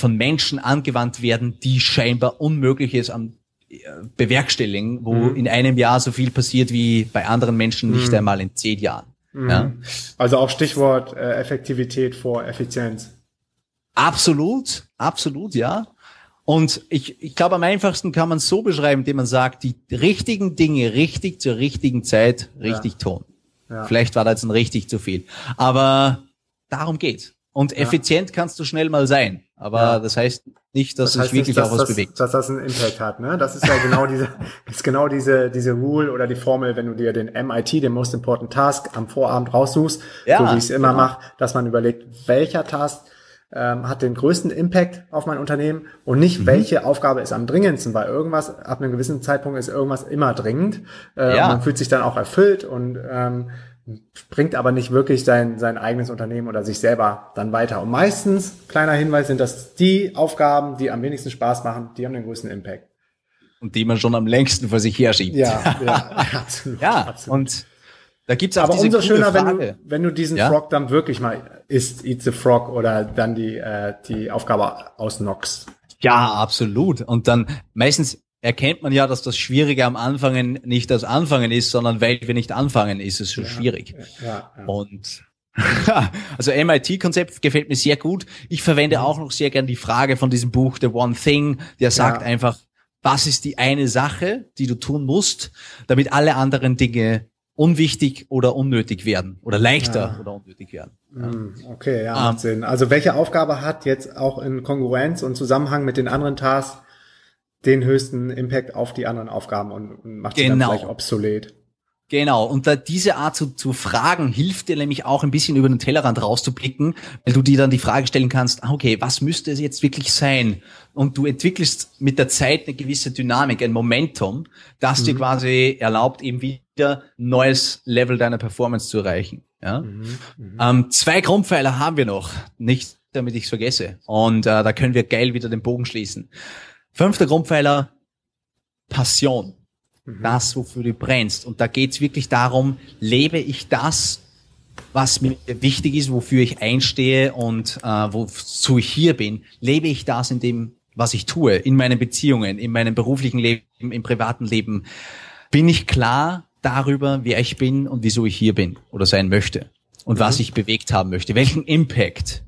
von Menschen angewandt werden, die scheinbar Unmögliches am äh, bewerkstelligen, wo in einem Jahr so viel passiert wie bei anderen Menschen nicht einmal in zehn Jahren. Ja? Also auch Stichwort äh, Effektivität vor Effizienz. Absolut, absolut, ja. Und ich, ich glaube, am einfachsten kann man es so beschreiben, indem man sagt, die richtigen Dinge richtig zur richtigen Zeit richtig tun. Ja. Vielleicht war da jetzt ein richtig zu viel. Aber darum geht's. Und effizient kannst du schnell mal sein. Aber ja. das heißt nicht, dass das sich wirklich nicht, dass, auch was dass, bewegt. Dass das einen Impact hat. Ne? Das ist ja genau diese, ist genau diese, diese Rule oder die Formel, wenn du dir den MIT, den Most Important Task, am Vorabend raussuchst, ja, so wie ich es immer genau. mache, dass man überlegt, welcher Task ähm, hat den größten Impact auf mein Unternehmen und nicht, mhm. welche Aufgabe ist am dringendsten, weil irgendwas, ab einem gewissen Zeitpunkt ist irgendwas immer dringend. Äh, ja. Man fühlt sich dann auch erfüllt und ähm, bringt aber nicht wirklich sein, sein eigenes Unternehmen oder sich selber dann weiter. Und meistens, kleiner Hinweis, sind das die Aufgaben, die am wenigsten Spaß machen, die haben den größten Impact. Und die man schon am längsten vor sich herschiebt. Ja, ja, absolut. ja, absolut. und da gibt's auch Aber diese umso schöner, wenn du, wenn du diesen ja? Frog dann wirklich mal isst, eat the frog oder dann die, äh, die Aufgabe ausnockst. Ja, absolut. Und dann meistens erkennt man ja, dass das Schwierige am Anfangen nicht das Anfangen ist, sondern weil wir nicht anfangen, ist es so ja, schwierig. Ja, ja. Und also MIT-Konzept gefällt mir sehr gut. Ich verwende mhm. auch noch sehr gern die Frage von diesem Buch The One Thing, der sagt einfach, was ist die eine Sache, die du tun musst, damit alle anderen Dinge unwichtig oder unnötig werden oder leichter oder unnötig werden. Mhm, okay, ja, macht um, Sinn. Also welche Aufgabe hat jetzt auch in Konkurrenz und Zusammenhang mit den anderen Tasks den höchsten Impact auf die anderen Aufgaben und, macht sie genau. dann vielleicht obsolet. Genau, und da diese Art zu, zu fragen hilft dir nämlich auch ein bisschen über den Tellerrand rauszublicken, weil du dir dann die Frage stellen kannst, ah, okay, was müsste es jetzt wirklich sein? Und du entwickelst mit der Zeit eine gewisse Dynamik, ein Momentum, das mhm. dir quasi erlaubt, eben wieder neues Level deiner Performance zu erreichen. Ja? Mhm. Mhm. Ähm, zwei Grundpfeiler haben wir noch, nicht damit ich es vergesse. Und äh, da können wir geil wieder den Bogen schließen. Fünfter Grundpfeiler, Passion. Mhm. Das, wofür du brennst. Und da geht's wirklich darum, lebe ich das, was mir wichtig ist, wofür ich einstehe und äh, wozu ich hier bin, lebe ich das in dem, was ich tue, in meinen Beziehungen, in meinem beruflichen Leben, im privaten Leben. Bin ich klar darüber, wer ich bin und wieso ich hier bin oder sein möchte und mhm. was ich bewegt haben möchte, welchen Impact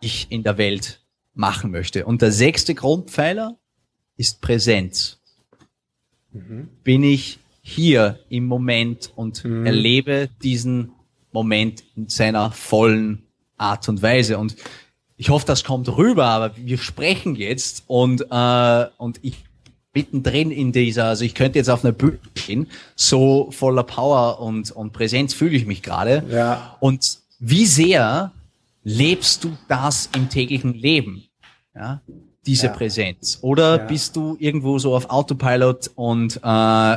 ich in der Welt machen möchte. Und der sechste Grundpfeiler ist Präsenz. Mhm. Bin ich hier im Moment und mhm. erlebe diesen Moment in seiner vollen Art und Weise. Und ich hoffe, das kommt rüber, aber wir sprechen jetzt und, äh, und ich mittendrin in dieser, also ich könnte jetzt auf einer Bühne gehen, so voller Power und, und Präsenz fühle ich mich gerade. Ja. Und wie sehr lebst du das im täglichen Leben? Ja, diese ja. Präsenz. Oder ja. bist du irgendwo so auf Autopilot und äh,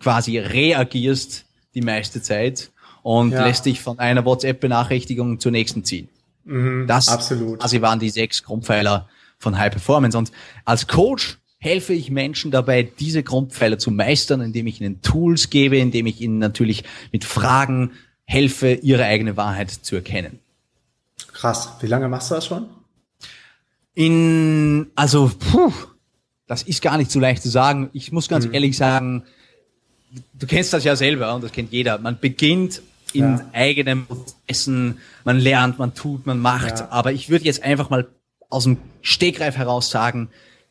quasi reagierst die meiste Zeit und ja. lässt dich von einer WhatsApp-Benachrichtigung zur nächsten ziehen? Mhm, das absolut. quasi waren die sechs Grundpfeiler von High Performance. Und als Coach helfe ich Menschen dabei, diese Grundpfeiler zu meistern, indem ich ihnen Tools gebe, indem ich ihnen natürlich mit Fragen helfe, ihre eigene Wahrheit zu erkennen. Krass. Wie lange machst du das schon? In, also, puh, das ist gar nicht so leicht zu sagen. Ich muss ganz mhm. ehrlich sagen, du kennst das ja selber und das kennt jeder. Man beginnt in ja. eigenem Prozessen, man lernt, man tut, man macht. Ja. Aber ich würde jetzt einfach mal aus dem Stegreif heraus sagen,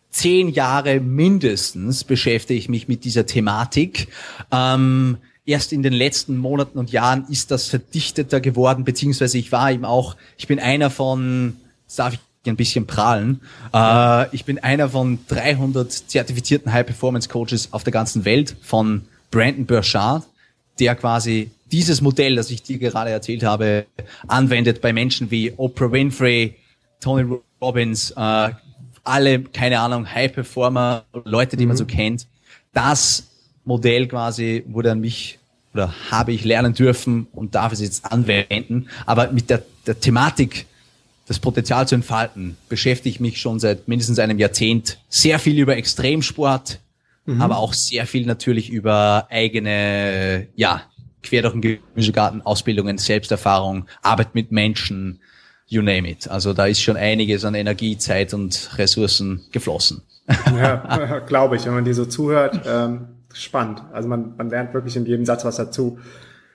zehn Jahre mindestens beschäftige ich mich mit dieser Thematik. Ähm, erst in den letzten Monaten und Jahren ist das verdichteter geworden, beziehungsweise ich war eben auch, ich bin einer von, darf ich ein bisschen prahlen. Äh, ich bin einer von 300 zertifizierten High-Performance-Coaches auf der ganzen Welt von Brandon Burchard, der quasi dieses Modell, das ich dir gerade erzählt habe, anwendet bei Menschen wie Oprah Winfrey, Tony Robbins, äh, alle, keine Ahnung, High-Performer, Leute, die mhm. man so kennt. Das Modell quasi wurde an mich oder habe ich lernen dürfen und darf es jetzt anwenden. Aber mit der, der Thematik das Potenzial zu entfalten, beschäftige ich mich schon seit mindestens einem Jahrzehnt sehr viel über Extremsport, mhm. aber auch sehr viel natürlich über eigene, ja, quer durch den Gemüsegarten, Ausbildungen, Selbsterfahrung, Arbeit mit Menschen, you name it. Also da ist schon einiges an Energie, Zeit und Ressourcen geflossen. Ja, glaube ich, wenn man die so zuhört, ähm, spannend. Also man, man lernt wirklich in jedem Satz was dazu.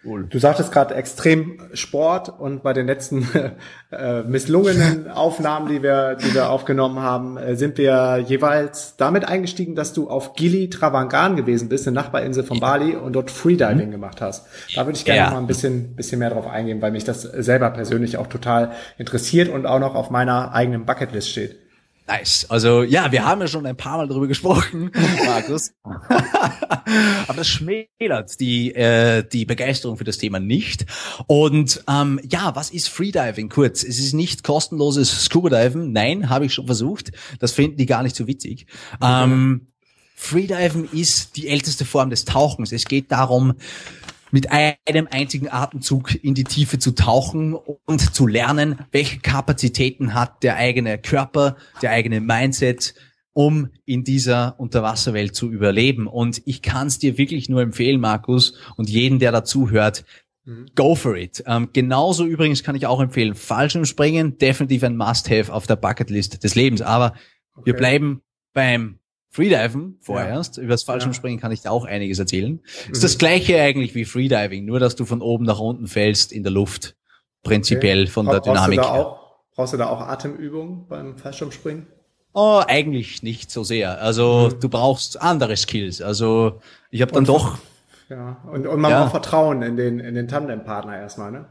Cool. Du sagtest gerade extrem Sport und bei den letzten äh, misslungenen Aufnahmen, die wir, die wir aufgenommen haben, äh, sind wir jeweils damit eingestiegen, dass du auf Gili Travangan gewesen bist, eine Nachbarinsel von. Bali und dort Freediving mhm. gemacht hast. Da würde ich gerne ja. noch mal ein bisschen, bisschen mehr drauf eingehen, weil mich das selber persönlich auch total interessiert und auch noch auf meiner eigenen Bucketlist steht. Nice. Also ja, wir haben ja schon ein paar Mal darüber gesprochen, Markus. Aber das schmälert die, äh, die Begeisterung für das Thema nicht. Und ähm, ja, was ist Freediving? Kurz, es ist nicht kostenloses Scuba-Diven. Nein, habe ich schon versucht. Das finden die gar nicht so witzig. Okay. Ähm, Freediven ist die älteste Form des Tauchens. Es geht darum, mit einem einzigen Atemzug in die Tiefe zu tauchen und zu lernen, welche Kapazitäten hat der eigene Körper, der eigene Mindset, um in dieser Unterwasserwelt zu überleben. Und ich kann es dir wirklich nur empfehlen, Markus, und jeden, der dazu hört, mhm. Go for it. Ähm, genauso übrigens kann ich auch empfehlen, Fallschirmspringen, definitiv ein Must-Have auf der Bucketlist des Lebens. Aber okay. wir bleiben beim Freediven vorerst. Ja. Über das Fallschirmspringen kann ich dir auch einiges erzählen. Mhm. Ist das gleiche eigentlich wie Freediving, nur dass du von oben nach unten fällst in der Luft. Prinzipiell okay. von der Dynamik. Brauchst du, da auch, brauchst du da auch Atemübungen beim Fallschirmspringen? Oh, eigentlich nicht so sehr. Also mhm. du brauchst andere Skills. Also ich habe dann und, doch. Ja, und, und man ja. braucht Vertrauen in den, in den Tandempartner erstmal, ne?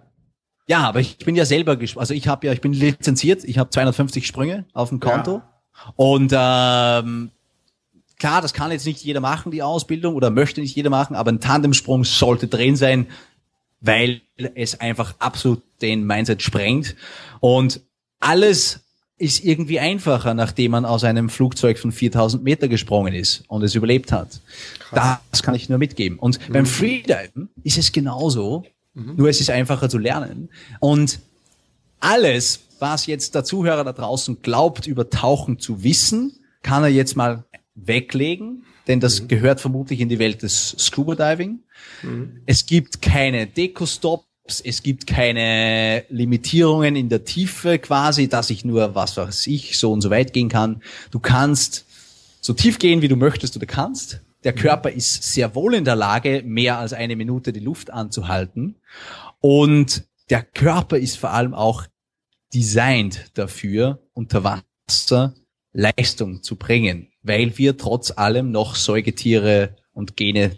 Ja, aber ich bin ja selber, also ich habe ja, ich bin lizenziert, ich habe 250 Sprünge auf dem Konto. Ja. Und ähm, Klar, das kann jetzt nicht jeder machen, die Ausbildung, oder möchte nicht jeder machen, aber ein Tandemsprung sollte drin sein, weil es einfach absolut den Mindset sprengt. Und alles ist irgendwie einfacher, nachdem man aus einem Flugzeug von 4000 Meter gesprungen ist und es überlebt hat. Krass. Das kann ich nur mitgeben. Und mhm. beim Freediven ist es genauso, mhm. nur es ist einfacher zu lernen. Und alles, was jetzt der Zuhörer da draußen glaubt, über Tauchen zu wissen, kann er jetzt mal weglegen, denn das mhm. gehört vermutlich in die Welt des Scuba Diving. Mhm. Es gibt keine Deco-Stops, es gibt keine Limitierungen in der Tiefe quasi, dass ich nur, was weiß ich, so und so weit gehen kann. Du kannst so tief gehen, wie du möchtest oder kannst. Der mhm. Körper ist sehr wohl in der Lage, mehr als eine Minute die Luft anzuhalten. Und der Körper ist vor allem auch designed dafür, unter Wasser Leistung zu bringen weil wir trotz allem noch Säugetiere und Gene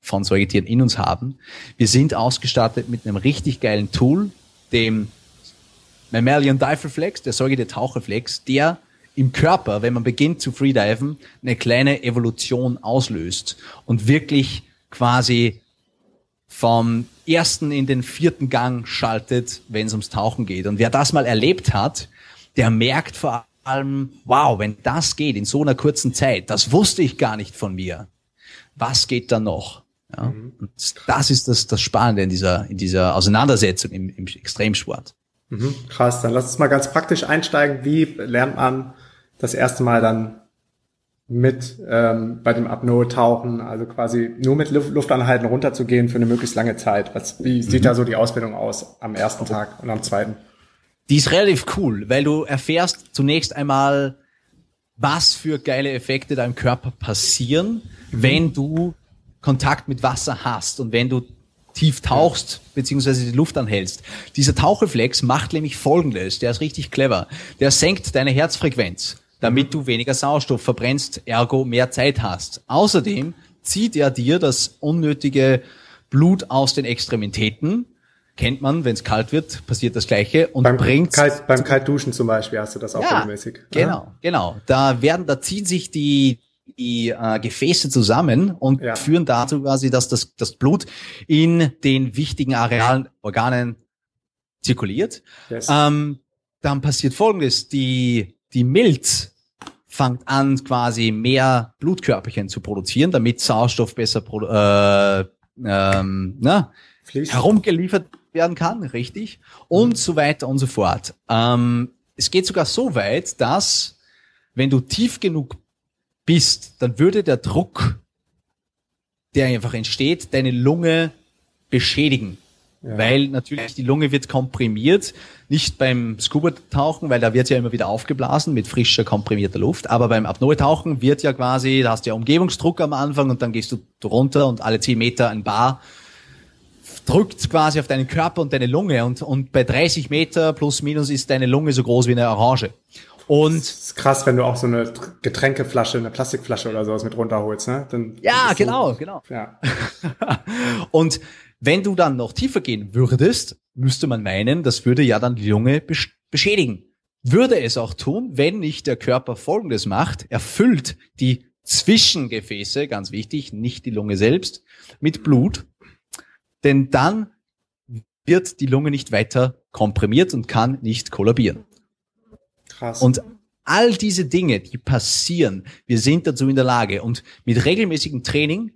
von Säugetieren in uns haben. Wir sind ausgestattet mit einem richtig geilen Tool, dem Mammalian Dive Reflex, der Säugetier-Tauchreflex, der im Körper, wenn man beginnt zu freediven, eine kleine Evolution auslöst und wirklich quasi vom ersten in den vierten Gang schaltet, wenn es ums Tauchen geht. Und wer das mal erlebt hat, der merkt vor allem, wow, wenn das geht in so einer kurzen Zeit, das wusste ich gar nicht von mir. Was geht da noch? Ja, mhm. Das ist das, das Spannende in dieser, in dieser Auseinandersetzung im, im Extremsport. Mhm, krass, dann lass uns mal ganz praktisch einsteigen. Wie lernt man das erste Mal dann mit ähm, bei dem Apnoe-Tauchen, also quasi nur mit Luftanhalten runterzugehen für eine möglichst lange Zeit? Was, wie sieht mhm. da so die Ausbildung aus am ersten Tag und am zweiten? Die ist relativ cool, weil du erfährst zunächst einmal, was für geile Effekte deinem Körper passieren, mhm. wenn du Kontakt mit Wasser hast und wenn du tief tauchst, beziehungsweise die Luft anhältst. Dieser Tauchreflex macht nämlich folgendes, der ist richtig clever. Der senkt deine Herzfrequenz, damit du weniger Sauerstoff verbrennst, ergo mehr Zeit hast. Außerdem zieht er dir das unnötige Blut aus den Extremitäten, kennt man, wenn es kalt wird, passiert das Gleiche und beim bringt kalt, beim Kaltduschen zum Beispiel hast du das auch ja, regelmäßig. Genau, ja. genau. Da werden, da ziehen sich die die äh, Gefäße zusammen und ja. führen dazu quasi, dass das, das Blut in den wichtigen Arealen, Organen zirkuliert. Yes. Ähm, dann passiert Folgendes: Die die Milz fängt an, quasi mehr Blutkörperchen zu produzieren, damit Sauerstoff besser äh, ähm, na, herumgeliefert werden kann, richtig, und mhm. so weiter und so fort. Ähm, es geht sogar so weit, dass wenn du tief genug bist, dann würde der Druck, der einfach entsteht, deine Lunge beschädigen. Ja. Weil natürlich die Lunge wird komprimiert, nicht beim Scuba-Tauchen, weil da wird ja immer wieder aufgeblasen mit frischer, komprimierter Luft, aber beim Apnoe-Tauchen wird ja quasi, da hast du ja Umgebungsdruck am Anfang und dann gehst du runter und alle zehn Meter ein Bar drückt quasi auf deinen Körper und deine Lunge und, und bei 30 Meter plus minus ist deine Lunge so groß wie eine Orange. Und das ist krass, wenn du auch so eine Getränkeflasche, eine Plastikflasche oder sowas mit runterholst, ne? Dann ja, genau, genau. Ja. und wenn du dann noch tiefer gehen würdest, müsste man meinen, das würde ja dann die Lunge beschädigen. Würde es auch tun, wenn nicht der Körper Folgendes macht, erfüllt die Zwischengefäße, ganz wichtig, nicht die Lunge selbst, mit Blut, denn dann wird die Lunge nicht weiter komprimiert und kann nicht kollabieren. Krass. Und all diese Dinge, die passieren, wir sind dazu in der Lage und mit regelmäßigem Training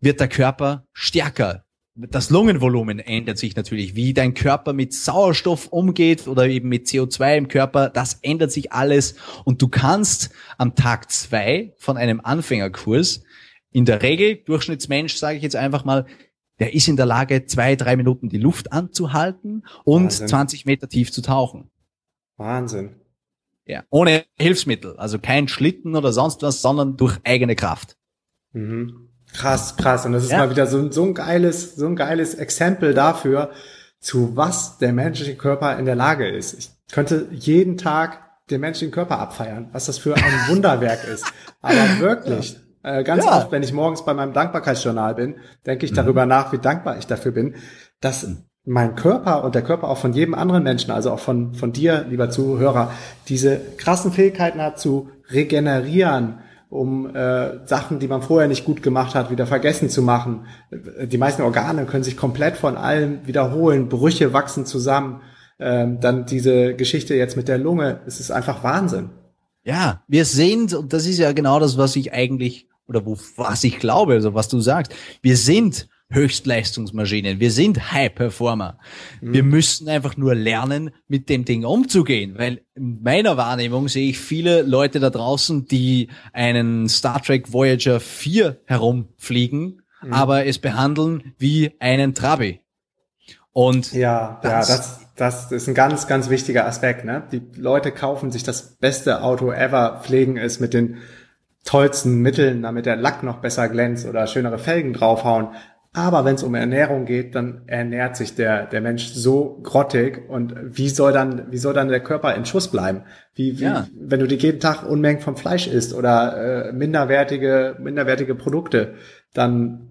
wird der Körper stärker, das Lungenvolumen ändert sich natürlich, wie dein Körper mit Sauerstoff umgeht oder eben mit CO2 im Körper, das ändert sich alles und du kannst am Tag zwei von einem Anfängerkurs in der Regel, Durchschnittsmensch, sage ich jetzt einfach mal, der ist in der Lage, zwei, drei Minuten die Luft anzuhalten und Wahnsinn. 20 Meter tief zu tauchen. Wahnsinn. Ja, ohne Hilfsmittel, also kein Schlitten oder sonst was, sondern durch eigene Kraft. Mhm. Krass, krass. Und das ist ja. mal wieder so, so ein geiles, so ein geiles Exempel dafür, zu was der menschliche Körper in der Lage ist. Ich könnte jeden Tag den menschlichen Körper abfeiern, was das für ein Wunderwerk ist. Aber wirklich, äh, ganz ja. oft, wenn ich morgens bei meinem Dankbarkeitsjournal bin, denke ich mhm. darüber nach, wie dankbar ich dafür bin, dass mein Körper und der Körper auch von jedem anderen Menschen, also auch von, von dir, lieber Zuhörer, diese krassen Fähigkeiten hat zu regenerieren, um äh, Sachen, die man vorher nicht gut gemacht hat, wieder vergessen zu machen. Die meisten Organe können sich komplett von allem wiederholen, Brüche wachsen zusammen. Ähm, dann diese Geschichte jetzt mit der Lunge, es ist einfach Wahnsinn. Ja, wir sind, und das ist ja genau das, was ich eigentlich, oder wo, was ich glaube, also was du sagst, wir sind Höchstleistungsmaschinen. Wir sind High Performer. Mhm. Wir müssen einfach nur lernen, mit dem Ding umzugehen, weil in meiner Wahrnehmung sehe ich viele Leute da draußen, die einen Star Trek Voyager 4 herumfliegen, mhm. aber es behandeln wie einen Trabi. Und ja, das, ja, das, das ist ein ganz, ganz wichtiger Aspekt. Ne? Die Leute kaufen sich das beste Auto ever, pflegen es mit den tollsten Mitteln, damit der Lack noch besser glänzt oder schönere Felgen draufhauen. Aber wenn es um Ernährung geht, dann ernährt sich der, der Mensch so grottig und wie soll dann, wie soll dann der Körper in Schuss bleiben? Wie, wie ja. wenn du dir jeden Tag Unmengen vom Fleisch isst oder äh, minderwertige, minderwertige Produkte, dann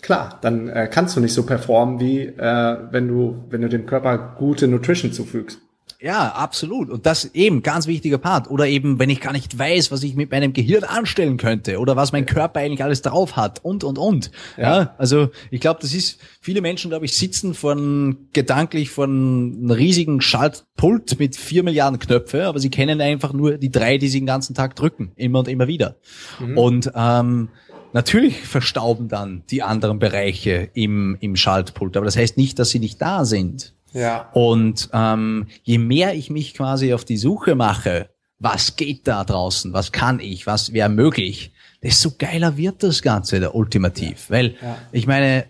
klar, dann äh, kannst du nicht so performen, wie äh, wenn du, wenn du dem Körper gute Nutrition zufügst. Ja, absolut. Und das eben ganz wichtiger Part. Oder eben, wenn ich gar nicht weiß, was ich mit meinem Gehirn anstellen könnte oder was mein Körper eigentlich alles drauf hat und, und, und. Ja, ja also ich glaube, das ist, viele Menschen, glaube ich, sitzen von, gedanklich von einem riesigen Schaltpult mit vier Milliarden Knöpfe, aber sie kennen einfach nur die drei, die sie den ganzen Tag drücken. Immer und immer wieder. Mhm. Und, ähm, Natürlich verstauben dann die anderen Bereiche im, im Schaltpult, aber das heißt nicht, dass sie nicht da sind. Ja. Und ähm, je mehr ich mich quasi auf die Suche mache, was geht da draußen, was kann ich, was wäre möglich, desto geiler wird das Ganze der ultimativ. Ja. Weil ja. ich meine,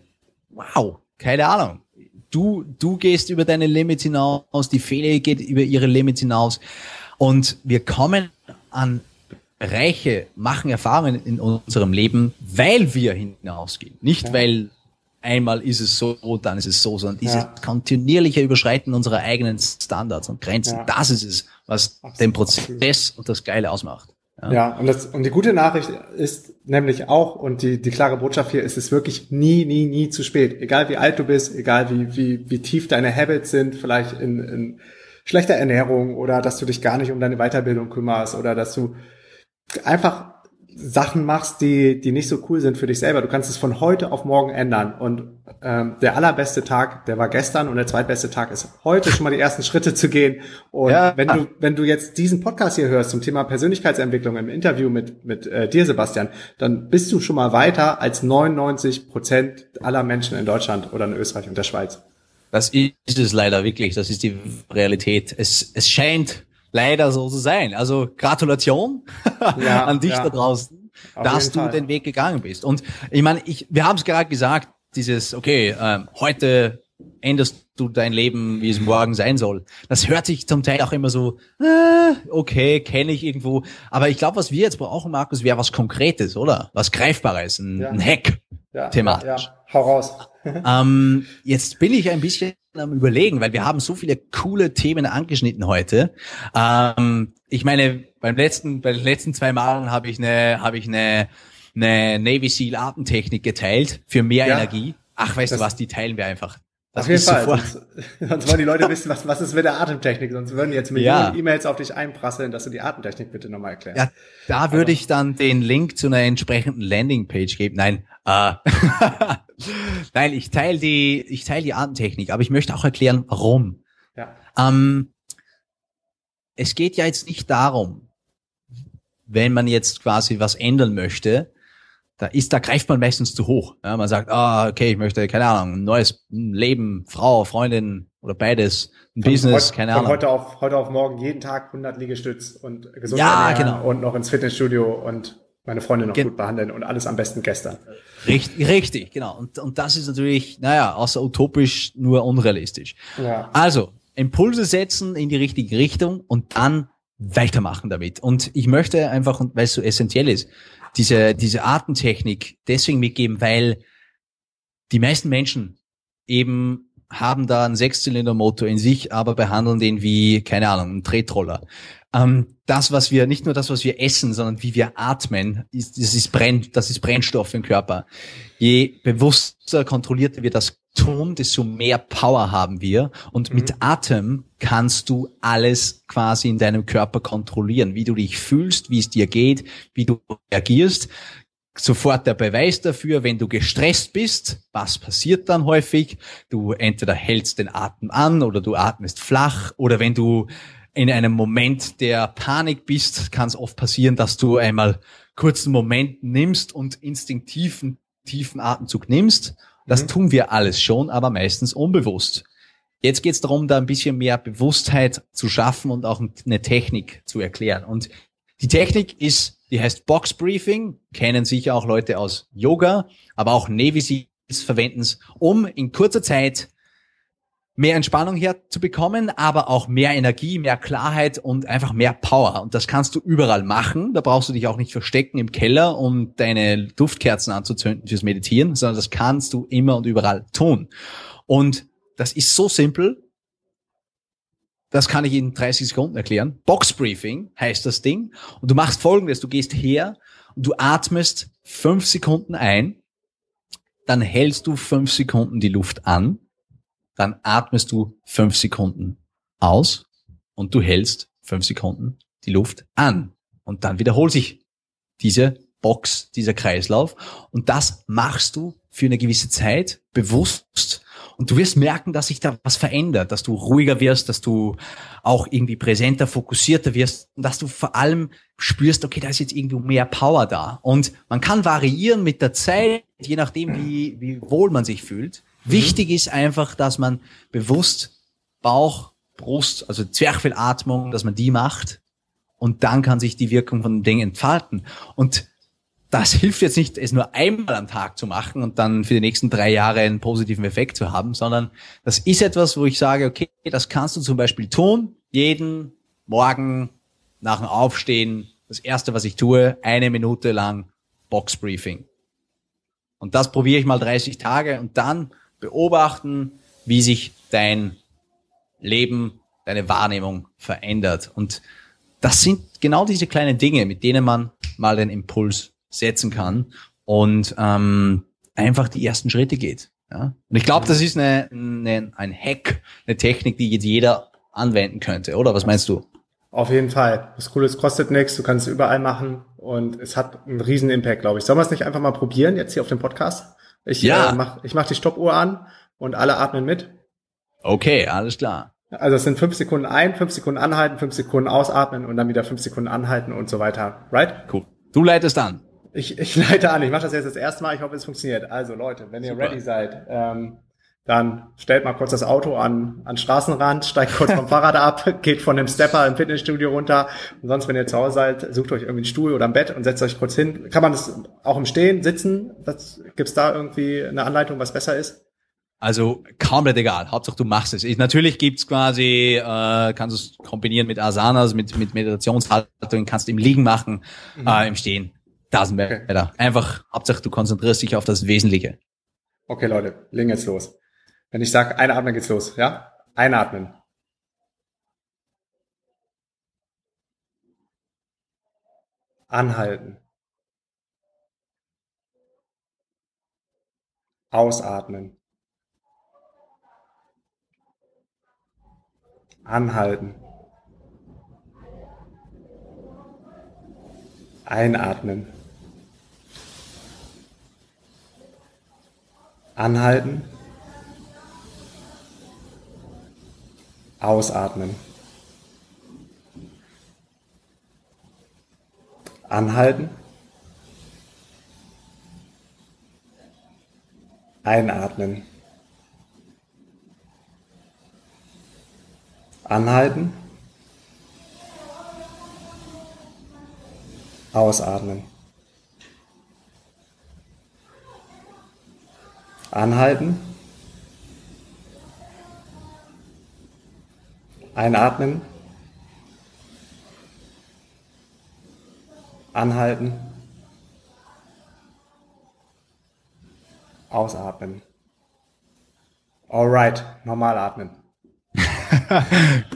wow, keine Ahnung. Du, du gehst über deine Limits hinaus, die Fehler geht über ihre Limits hinaus. Und wir kommen an Bereiche, machen Erfahrungen in unserem Leben, weil wir hinausgehen. Nicht ja. weil einmal ist es so, dann ist es so, sondern dieses ja. kontinuierliche Überschreiten unserer eigenen Standards und Grenzen, ja. das ist es, was absolut, den Prozess und das Geile ausmacht. Ja, ja und, das, und die gute Nachricht ist nämlich auch, und die, die klare Botschaft hier ist, es wirklich nie, nie, nie zu spät. Egal wie alt du bist, egal wie, wie, wie tief deine Habits sind, vielleicht in, in schlechter Ernährung oder dass du dich gar nicht um deine Weiterbildung kümmerst oder dass du einfach Sachen machst, die, die nicht so cool sind für dich selber. Du kannst es von heute auf morgen ändern. Und ähm, der allerbeste Tag, der war gestern und der zweitbeste Tag ist heute schon mal die ersten Schritte zu gehen. Und ja. wenn du, wenn du jetzt diesen Podcast hier hörst zum Thema Persönlichkeitsentwicklung im Interview mit, mit äh, dir, Sebastian, dann bist du schon mal weiter als 99 Prozent aller Menschen in Deutschland oder in Österreich und der Schweiz. Das ist es leider wirklich. Das ist die Realität. Es, es scheint leider so zu sein. Also Gratulation ja, an dich ja. da draußen, Auf dass du Fall. den Weg gegangen bist. Und ich meine, ich, wir haben es gerade gesagt, dieses, okay, ähm, heute änderst du dein Leben, wie es morgen sein soll. Das hört sich zum Teil auch immer so, äh, okay, kenne ich irgendwo. Aber ich glaube, was wir jetzt brauchen, Markus, wäre was Konkretes, oder? Was Greifbares, ein, ja. ein Hack. Ja, thematisch. Ja, Hau raus. Ähm, jetzt bin ich ein bisschen am überlegen, weil wir haben so viele coole Themen angeschnitten heute. Ähm, ich meine, beim letzten, bei den letzten zwei Malen habe ich eine, habe ich eine, eine Navy Seal Atemtechnik geteilt für mehr ja, Energie. Ach, weißt du was, die teilen wir einfach. Auf jeden Fall. Sonst, sonst wollen die Leute wissen, was, was ist mit der Atemtechnik. Sonst würden jetzt Millionen ja. E-Mails auf dich einprasseln, dass du die Atemtechnik bitte nochmal erklärst. Ja, da würde ich dann den Link zu einer entsprechenden Landingpage geben. Nein, äh, nein, ich teile die, ich teile die Atemtechnik, aber ich möchte auch erklären, warum. Ja. Ähm, es geht ja jetzt nicht darum, wenn man jetzt quasi was ändern möchte, da ist, da greift man meistens zu hoch. Ja, man sagt, ah, okay, ich möchte, keine Ahnung, ein neues Leben, Frau, Freundin oder beides, ein von Business, heute, keine Ahnung. Von heute auf, heute auf morgen jeden Tag 100 Liegestütz und gesund ja, genau. und noch ins Fitnessstudio und meine Freundin noch Gen gut behandeln und alles am besten gestern. Richtig, richtig, genau. Und, und das ist natürlich, naja, außer utopisch nur unrealistisch. Ja. Also, Impulse setzen in die richtige Richtung und dann weitermachen damit. Und ich möchte einfach, weil es so essentiell ist, diese, diese Artentechnik deswegen mitgeben, weil die meisten Menschen eben haben da einen Sechszylindermotor in sich, aber behandeln den wie, keine Ahnung, einen Tretroller. Ähm, das, was wir, nicht nur das, was wir essen, sondern wie wir atmen, ist, das ist Brenn, das ist Brennstoff im Körper. Je bewusster, kontrollierter wir das tun, desto mehr Power haben wir. Und mhm. mit Atem kannst du alles quasi in deinem Körper kontrollieren, wie du dich fühlst, wie es dir geht, wie du reagierst. Sofort der Beweis dafür, wenn du gestresst bist, was passiert dann häufig? Du entweder hältst den Atem an oder du atmest flach oder wenn du in einem Moment der Panik bist, kann es oft passieren, dass du einmal kurzen Moment nimmst und instinktiven tiefen Atemzug nimmst das mhm. tun wir alles schon, aber meistens unbewusst. Jetzt geht es darum, da ein bisschen mehr Bewusstheit zu schaffen und auch eine Technik zu erklären. Und die Technik ist, die heißt Box Briefing, kennen sicher auch Leute aus Yoga, aber auch Navy Seals verwenden es, um in kurzer Zeit mehr Entspannung herzubekommen, aber auch mehr Energie, mehr Klarheit und einfach mehr Power. Und das kannst du überall machen. Da brauchst du dich auch nicht verstecken im Keller, um deine Duftkerzen anzuzünden fürs Meditieren, sondern das kannst du immer und überall tun. Und das ist so simpel. Das kann ich in 30 Sekunden erklären. Box Briefing heißt das Ding. Und du machst folgendes. Du gehst her und du atmest fünf Sekunden ein. Dann hältst du fünf Sekunden die Luft an dann atmest du fünf Sekunden aus und du hältst fünf Sekunden die Luft an. Und dann wiederholt sich diese Box, dieser Kreislauf. Und das machst du für eine gewisse Zeit bewusst. Und du wirst merken, dass sich da was verändert, dass du ruhiger wirst, dass du auch irgendwie präsenter, fokussierter wirst und dass du vor allem spürst, okay, da ist jetzt irgendwie mehr Power da. Und man kann variieren mit der Zeit, je nachdem, wie, wie wohl man sich fühlt. Mhm. Wichtig ist einfach, dass man bewusst Bauch, Brust, also Zwerchfellatmung, dass man die macht und dann kann sich die Wirkung von dem Ding entfalten. Und das hilft jetzt nicht, es nur einmal am Tag zu machen und dann für die nächsten drei Jahre einen positiven Effekt zu haben, sondern das ist etwas, wo ich sage, okay, das kannst du zum Beispiel tun, jeden Morgen nach dem Aufstehen, das erste, was ich tue, eine Minute lang Boxbriefing. Und das probiere ich mal 30 Tage und dann beobachten, wie sich dein Leben, deine Wahrnehmung verändert. Und das sind genau diese kleinen Dinge, mit denen man mal den Impuls setzen kann und ähm, einfach die ersten Schritte geht. Ja? Und ich glaube, das ist eine, eine, ein Hack, eine Technik, die jetzt jeder anwenden könnte, oder? Was meinst du? Auf jeden Fall. Das Coole ist, kostet nichts, du kannst es überall machen und es hat einen riesen Impact, glaube ich. Sollen wir es nicht einfach mal probieren, jetzt hier auf dem Podcast? Ich ja. äh, mach, ich mach die Stoppuhr an und alle atmen mit. Okay, alles klar. Also es sind fünf Sekunden ein, fünf Sekunden anhalten, fünf Sekunden ausatmen und dann wieder fünf Sekunden anhalten und so weiter. Right? Cool. Du leitest an. Ich, ich leite an. Ich mache das jetzt das erste Mal. Ich hoffe, es funktioniert. Also Leute, wenn ihr Super. ready seid, ähm, dann stellt mal kurz das Auto an, an Straßenrand, steigt kurz vom Fahrrad ab, geht von dem Stepper im Fitnessstudio runter. Und sonst, wenn ihr zu Hause seid, sucht euch irgendwie einen Stuhl oder ein Bett und setzt euch kurz hin. Kann man das auch im Stehen, sitzen? Was, gibt's da irgendwie eine Anleitung, was besser ist? Also komplett egal. Hauptsache du machst es. Ich, natürlich gibt's quasi, äh, kannst du es kombinieren mit Asanas, mit, mit Meditationshaltung, kannst du im Liegen machen, mhm. äh, im Stehen. Doesn't matter. Okay. Einfach, Hauptsache du konzentrierst dich auf das Wesentliche. Okay, Leute, legen jetzt los. Wenn ich sage, einatmen geht's los, ja? Einatmen. Anhalten. Ausatmen. Anhalten. Einatmen. Anhalten. Ausatmen. Anhalten. Einatmen. Anhalten. Ausatmen. Anhalten. Einatmen. Anhalten. Ausatmen. Alright, normal atmen.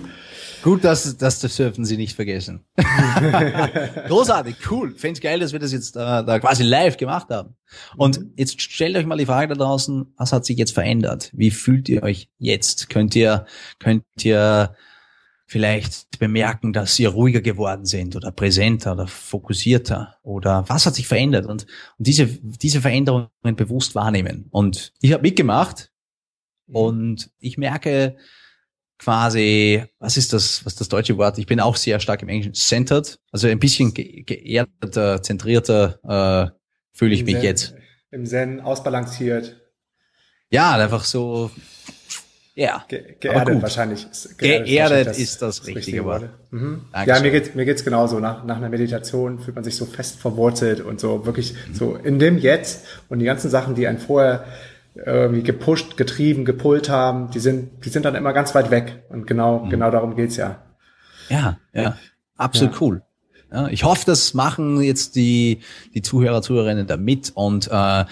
Gut, dass, dass das dürfen Sie nicht vergessen. Großartig, cool. Fände geil, dass wir das jetzt äh, da quasi live gemacht haben. Und mhm. jetzt stellt euch mal die Frage da draußen, was hat sich jetzt verändert? Wie fühlt ihr euch jetzt? Könnt ihr, könnt ihr vielleicht bemerken, dass ihr ruhiger geworden sind oder präsenter oder fokussierter oder was hat sich verändert und, und diese, diese Veränderungen bewusst wahrnehmen. Und ich habe mitgemacht mhm. und ich merke, quasi, was ist das, was ist das deutsche Wort? Ich bin auch sehr stark im Englischen, centered, also ein bisschen ge geerdeter, zentrierter äh, fühle ich Im mich Zen, jetzt. Im Zen ausbalanciert. Ja, einfach so, ja. Ge geerdet wahrscheinlich. Geerdet, geerdet das, ist das, das richtige, richtige Wort. Mhm. Ja, mir geht's mir geht's genauso. Nach, nach einer Meditation fühlt man sich so fest verwurzelt und so wirklich mhm. so in dem Jetzt und die ganzen Sachen, die einen vorher irgendwie gepusht, getrieben, gepult haben, die sind, die sind dann immer ganz weit weg. Und genau, mhm. genau darum geht's ja. Ja, ja, absolut ja. cool. Ja, ich hoffe, das machen jetzt die, die Zuhörer, Zuhörerinnen da mit und äh,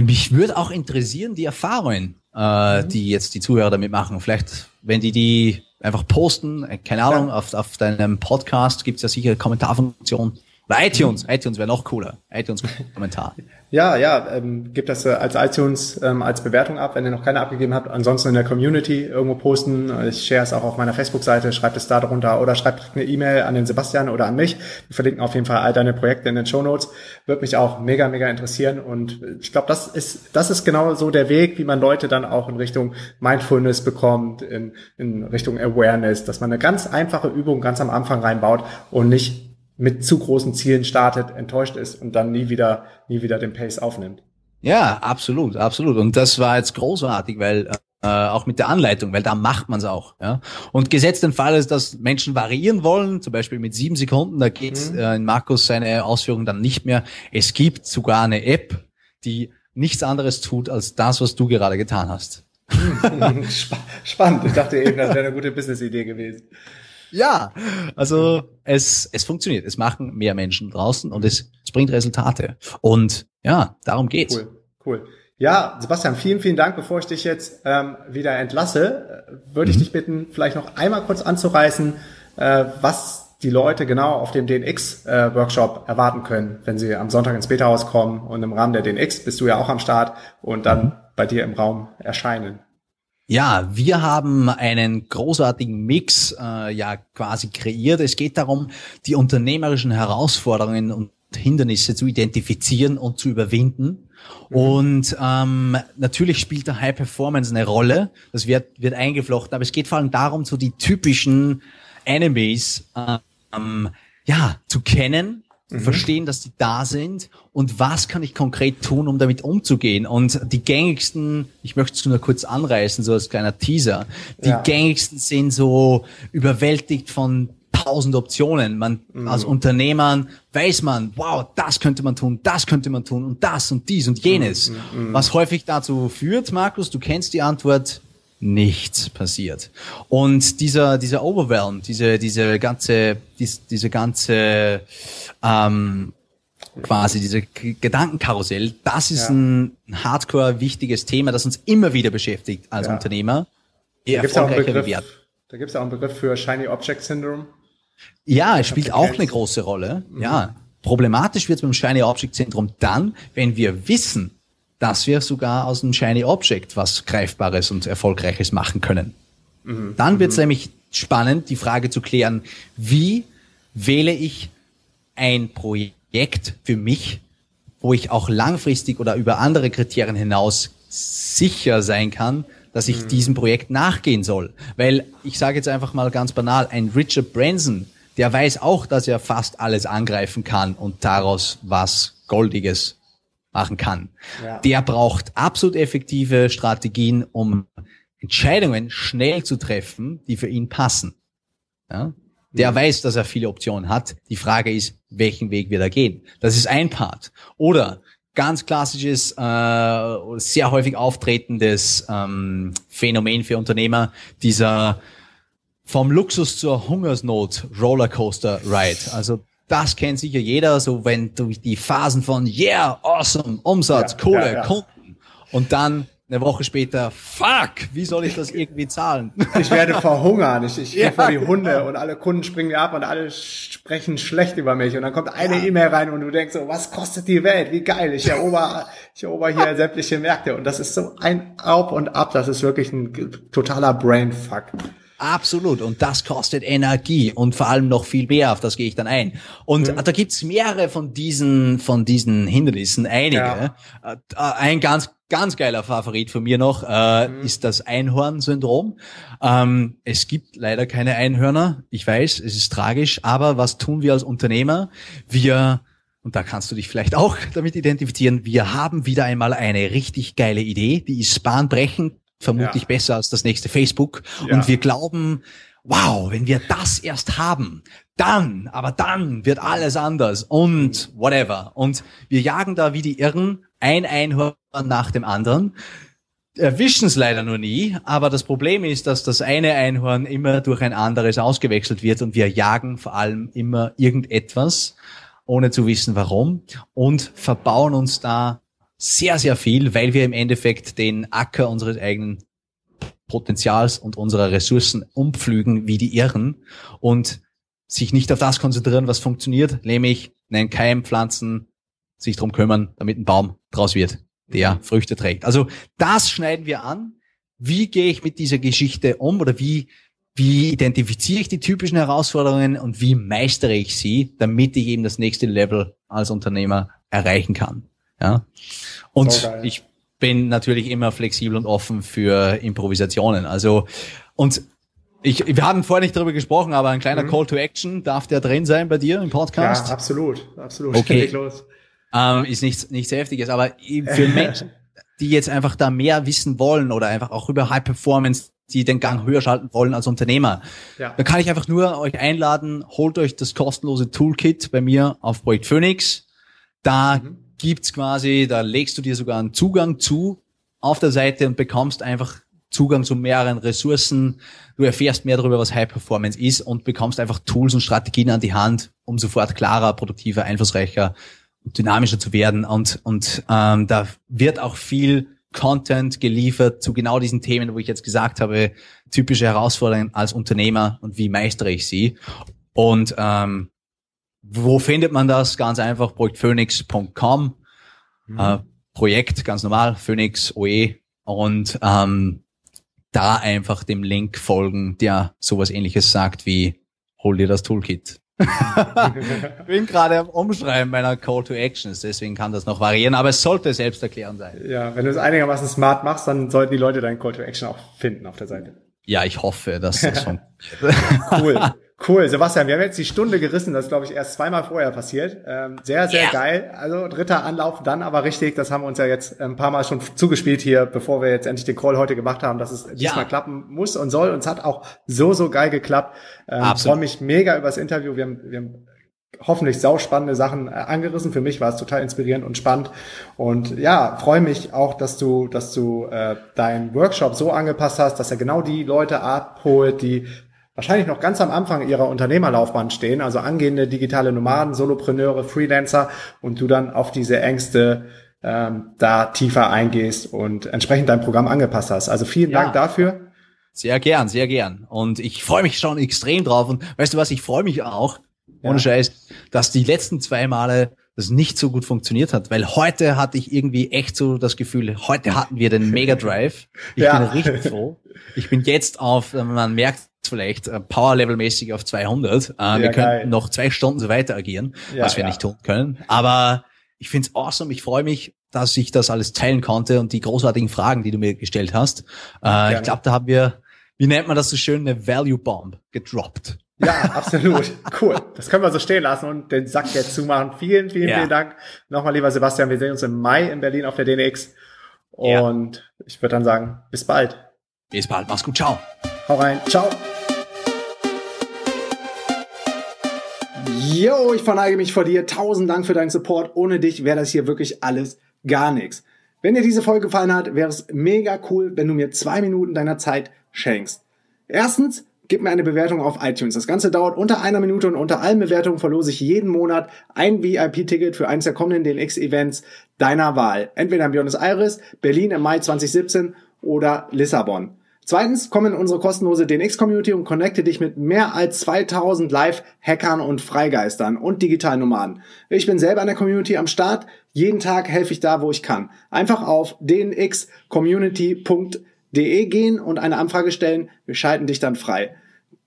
mich würde auch interessieren, die Erfahrungen, äh, mhm. die jetzt die Zuhörer damit machen. Vielleicht, wenn die die einfach posten, äh, keine Ahnung, ja. auf, auf deinem Podcast gibt's ja sicher Kommentarfunktion. Oder iTunes, iTunes wäre noch cooler. iTunes-Kommentar. Ja, ja, ähm, gebt das äh, als iTunes ähm, als Bewertung ab, wenn ihr noch keine abgegeben habt. Ansonsten in der Community irgendwo posten. Ich share es auch auf meiner Facebook-Seite, schreibt es da drunter oder schreibt eine E-Mail an den Sebastian oder an mich. Wir verlinken auf jeden Fall all deine Projekte in den Show Notes. Wird mich auch mega, mega interessieren. Und ich glaube, das ist, das ist genau so der Weg, wie man Leute dann auch in Richtung Mindfulness bekommt, in, in Richtung Awareness, dass man eine ganz einfache Übung ganz am Anfang reinbaut und nicht mit zu großen Zielen startet, enttäuscht ist und dann nie wieder, nie wieder den Pace aufnimmt. Ja, absolut, absolut. Und das war jetzt großartig, weil äh, auch mit der Anleitung, weil da macht man es auch. Ja? Und gesetzt den Fall ist, dass Menschen variieren wollen, zum Beispiel mit sieben Sekunden, da geht mhm. äh, in Markus seine Ausführungen dann nicht mehr. Es gibt sogar eine App, die nichts anderes tut als das, was du gerade getan hast. Spannend. Ich dachte eben, das wäre eine gute Business-Idee gewesen. Ja, also es, es funktioniert. Es machen mehr Menschen draußen und es, es bringt Resultate. Und ja, darum geht's. Cool, cool. Ja, Sebastian, vielen, vielen Dank. Bevor ich dich jetzt ähm, wieder entlasse, äh, würde ich mhm. dich bitten, vielleicht noch einmal kurz anzureißen, äh, was die Leute genau auf dem DNX-Workshop äh, erwarten können, wenn sie am Sonntag ins Beta-Haus kommen und im Rahmen der DNX bist du ja auch am Start und dann mhm. bei dir im Raum erscheinen. Ja, wir haben einen großartigen Mix äh, ja quasi kreiert. Es geht darum, die unternehmerischen Herausforderungen und Hindernisse zu identifizieren und zu überwinden. Mhm. Und ähm, natürlich spielt der High Performance eine Rolle. Das wird, wird eingeflochten, aber es geht vor allem darum, so die typischen Enemies ähm, ja, zu kennen mhm. verstehen, dass die da sind und was kann ich konkret tun, um damit umzugehen. Und die gängigsten, ich möchte es nur kurz anreißen, so als kleiner Teaser, die ja. gängigsten sind so überwältigt von tausend Optionen. Man mhm. als Unternehmer weiß man, wow, das könnte man tun, das könnte man tun und das und dies und jenes. Mhm. mhm. Was häufig dazu führt, Markus, du kennst die Antwort, nichts passiert. Und dieser, dieser Overwhelm, diese, diese ganze, dies, diese ganze, ähm, quasi, diese Gedankenkarussell, das ist ja. ein hardcore wichtiges Thema, das uns immer wieder beschäftigt als ja. Unternehmer. Da gibt es auch, einen Begriff für Shiny Object Syndrome. Ja, es spielt auch eine große Rolle. Mhm. Ja, problematisch wird es beim Shiny Object Syndrome dann, wenn wir wissen, dass wir sogar aus einem Shiny Object was Greifbares und Erfolgreiches machen können. Mhm. Dann wird es mhm. nämlich spannend, die Frage zu klären, wie wähle ich ein Projekt für mich, wo ich auch langfristig oder über andere Kriterien hinaus sicher sein kann, dass ich mhm. diesem Projekt nachgehen soll. Weil ich sage jetzt einfach mal ganz banal, ein Richard Branson, der weiß auch, dass er fast alles angreifen kann und daraus was Goldiges machen kann. Ja. Der braucht absolut effektive Strategien, um Entscheidungen schnell zu treffen, die für ihn passen. Ja? Der mhm. weiß, dass er viele Optionen hat. Die Frage ist, welchen Weg wird er gehen? Das ist ein Part. Oder ganz klassisches, äh, sehr häufig auftretendes ähm, Phänomen für Unternehmer, dieser vom Luxus zur Hungersnot Rollercoaster Ride. Also das kennt sicher jeder, so wenn du die Phasen von yeah, awesome, Umsatz, ja, Kohle, ja. Kunden und dann eine Woche später, fuck, wie soll ich das irgendwie zahlen? Ich werde verhungern, ich, ich ja, vor die Hunde genau. und alle Kunden springen mir ab und alle sprechen schlecht über mich und dann kommt eine ja. E-Mail rein und du denkst so, was kostet die Welt? Wie geil, ich erober, ich erober hier sämtliche Märkte und das ist so ein Auf und Ab, das ist wirklich ein totaler Brainfuck. Absolut. Und das kostet Energie und vor allem noch viel mehr, auf das gehe ich dann ein. Und mhm. da gibt's mehrere von diesen, von diesen Hindernissen, einige. Ja. Äh, ein ganz, ganz geiler Favorit von mir noch äh, mhm. ist das Einhorn-Syndrom. Ähm, es gibt leider keine Einhörner. Ich weiß, es ist tragisch, aber was tun wir als Unternehmer? Wir und da kannst du dich vielleicht auch damit identifizieren. Wir haben wieder einmal eine richtig geile Idee, die ist bahnbrechend, vermutlich ja. besser als das nächste Facebook. Ja. Und wir glauben, wow, wenn wir das erst haben, dann, aber dann wird alles anders und whatever. Und wir jagen da wie die Irren ein Einhorn nach dem anderen, erwischen es leider nur nie, aber das Problem ist, dass das eine Einhorn immer durch ein anderes ausgewechselt wird und wir jagen vor allem immer irgendetwas, ohne zu wissen warum und verbauen uns da sehr, sehr viel, weil wir im Endeffekt den Acker unseres eigenen Potenzials und unserer Ressourcen umpflügen wie die Irren und sich nicht auf das konzentrieren, was funktioniert, nämlich einen Keim pflanzen, sich drum kümmern, damit ein Baum draus wird, der. Früchte trägt. Also das schneiden wir an. Wie gehe ich mit dieser Geschichte um oder wie, wie identifiziere ich die typischen Herausforderungen und wie meistere ich sie, damit ich eben das nächste Level als Unternehmer erreichen kann. Ja. Und so ich bin natürlich immer flexibel und offen für Improvisationen. Also, und ich, wir haben vorher nicht darüber gesprochen, aber ein kleiner mhm. Call to Action, darf der drin sein bei dir im Podcast? Ja, absolut, absolut. Okay. Los. Ähm, ist nichts, nichts Heftiges, aber für Menschen, die jetzt einfach da mehr wissen wollen oder einfach auch über High Performance, die den Gang höher schalten wollen als Unternehmer, ja. da kann ich einfach nur euch einladen, holt euch das kostenlose Toolkit bei mir auf Projekt Phoenix. Da mhm gibt's quasi, da legst du dir sogar einen Zugang zu auf der Seite und bekommst einfach Zugang zu mehreren Ressourcen. Du erfährst mehr darüber, was High Performance ist und bekommst einfach Tools und Strategien an die Hand, um sofort klarer, produktiver, einflussreicher und dynamischer zu werden. Und, und ähm, da wird auch viel Content geliefert zu genau diesen Themen, wo ich jetzt gesagt habe, typische Herausforderungen als Unternehmer und wie meistere ich sie. Und ähm, wo findet man das? Ganz einfach, projektphoenix.com. Mhm. Äh, Projekt, ganz normal, Phoenix OE. Und ähm, da einfach dem Link folgen, der sowas ähnliches sagt wie, hol dir das Toolkit. ich bin gerade am Umschreiben meiner Call to Actions, deswegen kann das noch variieren, aber es sollte selbsterklärend sein. Ja, wenn du es einigermaßen smart machst, dann sollten die Leute deinen Call to Action auch finden auf der Seite. Ja, ich hoffe, dass das funktioniert. cool. Cool, Sebastian, wir haben jetzt die Stunde gerissen, das ist, glaube ich, erst zweimal vorher passiert. Ähm, sehr, sehr yeah. geil. Also dritter Anlauf, dann aber richtig, das haben wir uns ja jetzt ein paar Mal schon zugespielt hier, bevor wir jetzt endlich den Call heute gemacht haben, dass es ja. diesmal klappen muss und soll. Und es hat auch so, so geil geklappt. Ähm, Absolut. freue mich mega über das Interview. Wir haben, wir haben hoffentlich sauspannende Sachen äh, angerissen. Für mich war es total inspirierend und spannend. Und ja, freue mich auch, dass du, dass du äh, deinen Workshop so angepasst hast, dass er genau die Leute abholt, die wahrscheinlich noch ganz am Anfang ihrer Unternehmerlaufbahn stehen, also angehende digitale Nomaden, Solopreneure, Freelancer und du dann auf diese Ängste ähm, da tiefer eingehst und entsprechend dein Programm angepasst hast. Also vielen ja. Dank dafür. Sehr gern, sehr gern. Und ich freue mich schon extrem drauf. Und weißt du was, ich freue mich auch, ohne ja. Scheiß, dass die letzten zwei Male das nicht so gut funktioniert hat, weil heute hatte ich irgendwie echt so das Gefühl, heute hatten wir den Mega Drive. Ich ja. bin richtig froh. Ich bin jetzt auf, man merkt vielleicht äh, Power-Level-mäßig auf 200. Äh, ja, wir könnten noch zwei Stunden so weiter agieren, ja, was wir nicht tun können. Aber ich find's awesome. Ich freue mich, dass ich das alles teilen konnte und die großartigen Fragen, die du mir gestellt hast. Äh, ich glaube, da haben wir, wie nennt man das so schön, eine Value Bomb gedroppt. Ja, absolut. Cool. Das können wir so stehen lassen und den Sack jetzt zumachen. Vielen, vielen, ja. vielen Dank. Nochmal, lieber Sebastian. Wir sehen uns im Mai in Berlin auf der DNX. Und ja. ich würde dann sagen, bis bald. Bis bald. Mach's gut. Ciao. Hau rein. Ciao. Yo, ich verneige mich vor dir. Tausend Dank für deinen Support. Ohne dich wäre das hier wirklich alles gar nichts. Wenn dir diese Folge gefallen hat, wäre es mega cool, wenn du mir zwei Minuten deiner Zeit schenkst. Erstens, gib mir eine Bewertung auf iTunes. Das Ganze dauert unter einer Minute und unter allen Bewertungen verlose ich jeden Monat ein VIP-Ticket für eines der kommenden DNX-Events deiner Wahl. Entweder in Buenos Aires, Berlin im Mai 2017 oder Lissabon. Zweitens, komm in unsere kostenlose DNX-Community und connecte dich mit mehr als 2000 Live-Hackern und Freigeistern und digitalen Nomaden. Ich bin selber in der Community am Start. Jeden Tag helfe ich da, wo ich kann. Einfach auf dnxcommunity.de de gehen und eine Anfrage stellen. Wir schalten dich dann frei.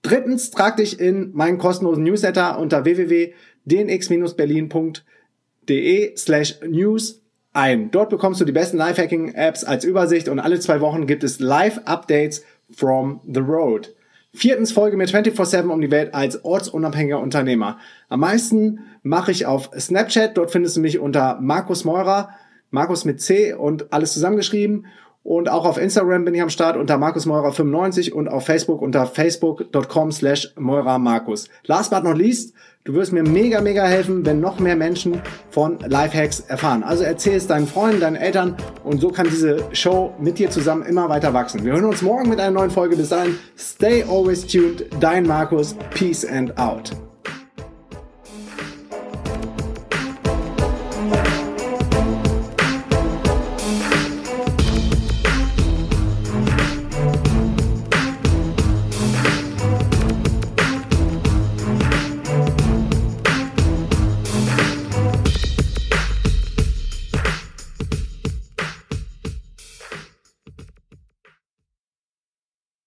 Drittens, trag dich in meinen kostenlosen Newsletter unter www.dnx-berlin.de slash news ein. Dort bekommst du die besten Lifehacking-Apps als Übersicht und alle zwei Wochen gibt es Live-Updates from the road. Viertens folge mir 24-7 um die Welt als ortsunabhängiger Unternehmer. Am meisten mache ich auf Snapchat. Dort findest du mich unter Markus Meurer, Markus mit C und alles zusammengeschrieben. Und auch auf Instagram bin ich am Start unter markusmeurer95 und auf Facebook unter facebook.com slash meurermarkus. Last but not least, du wirst mir mega, mega helfen, wenn noch mehr Menschen von Lifehacks erfahren. Also erzähl es deinen Freunden, deinen Eltern und so kann diese Show mit dir zusammen immer weiter wachsen. Wir hören uns morgen mit einer neuen Folge. Bis dahin, stay always tuned. Dein Markus. Peace and out.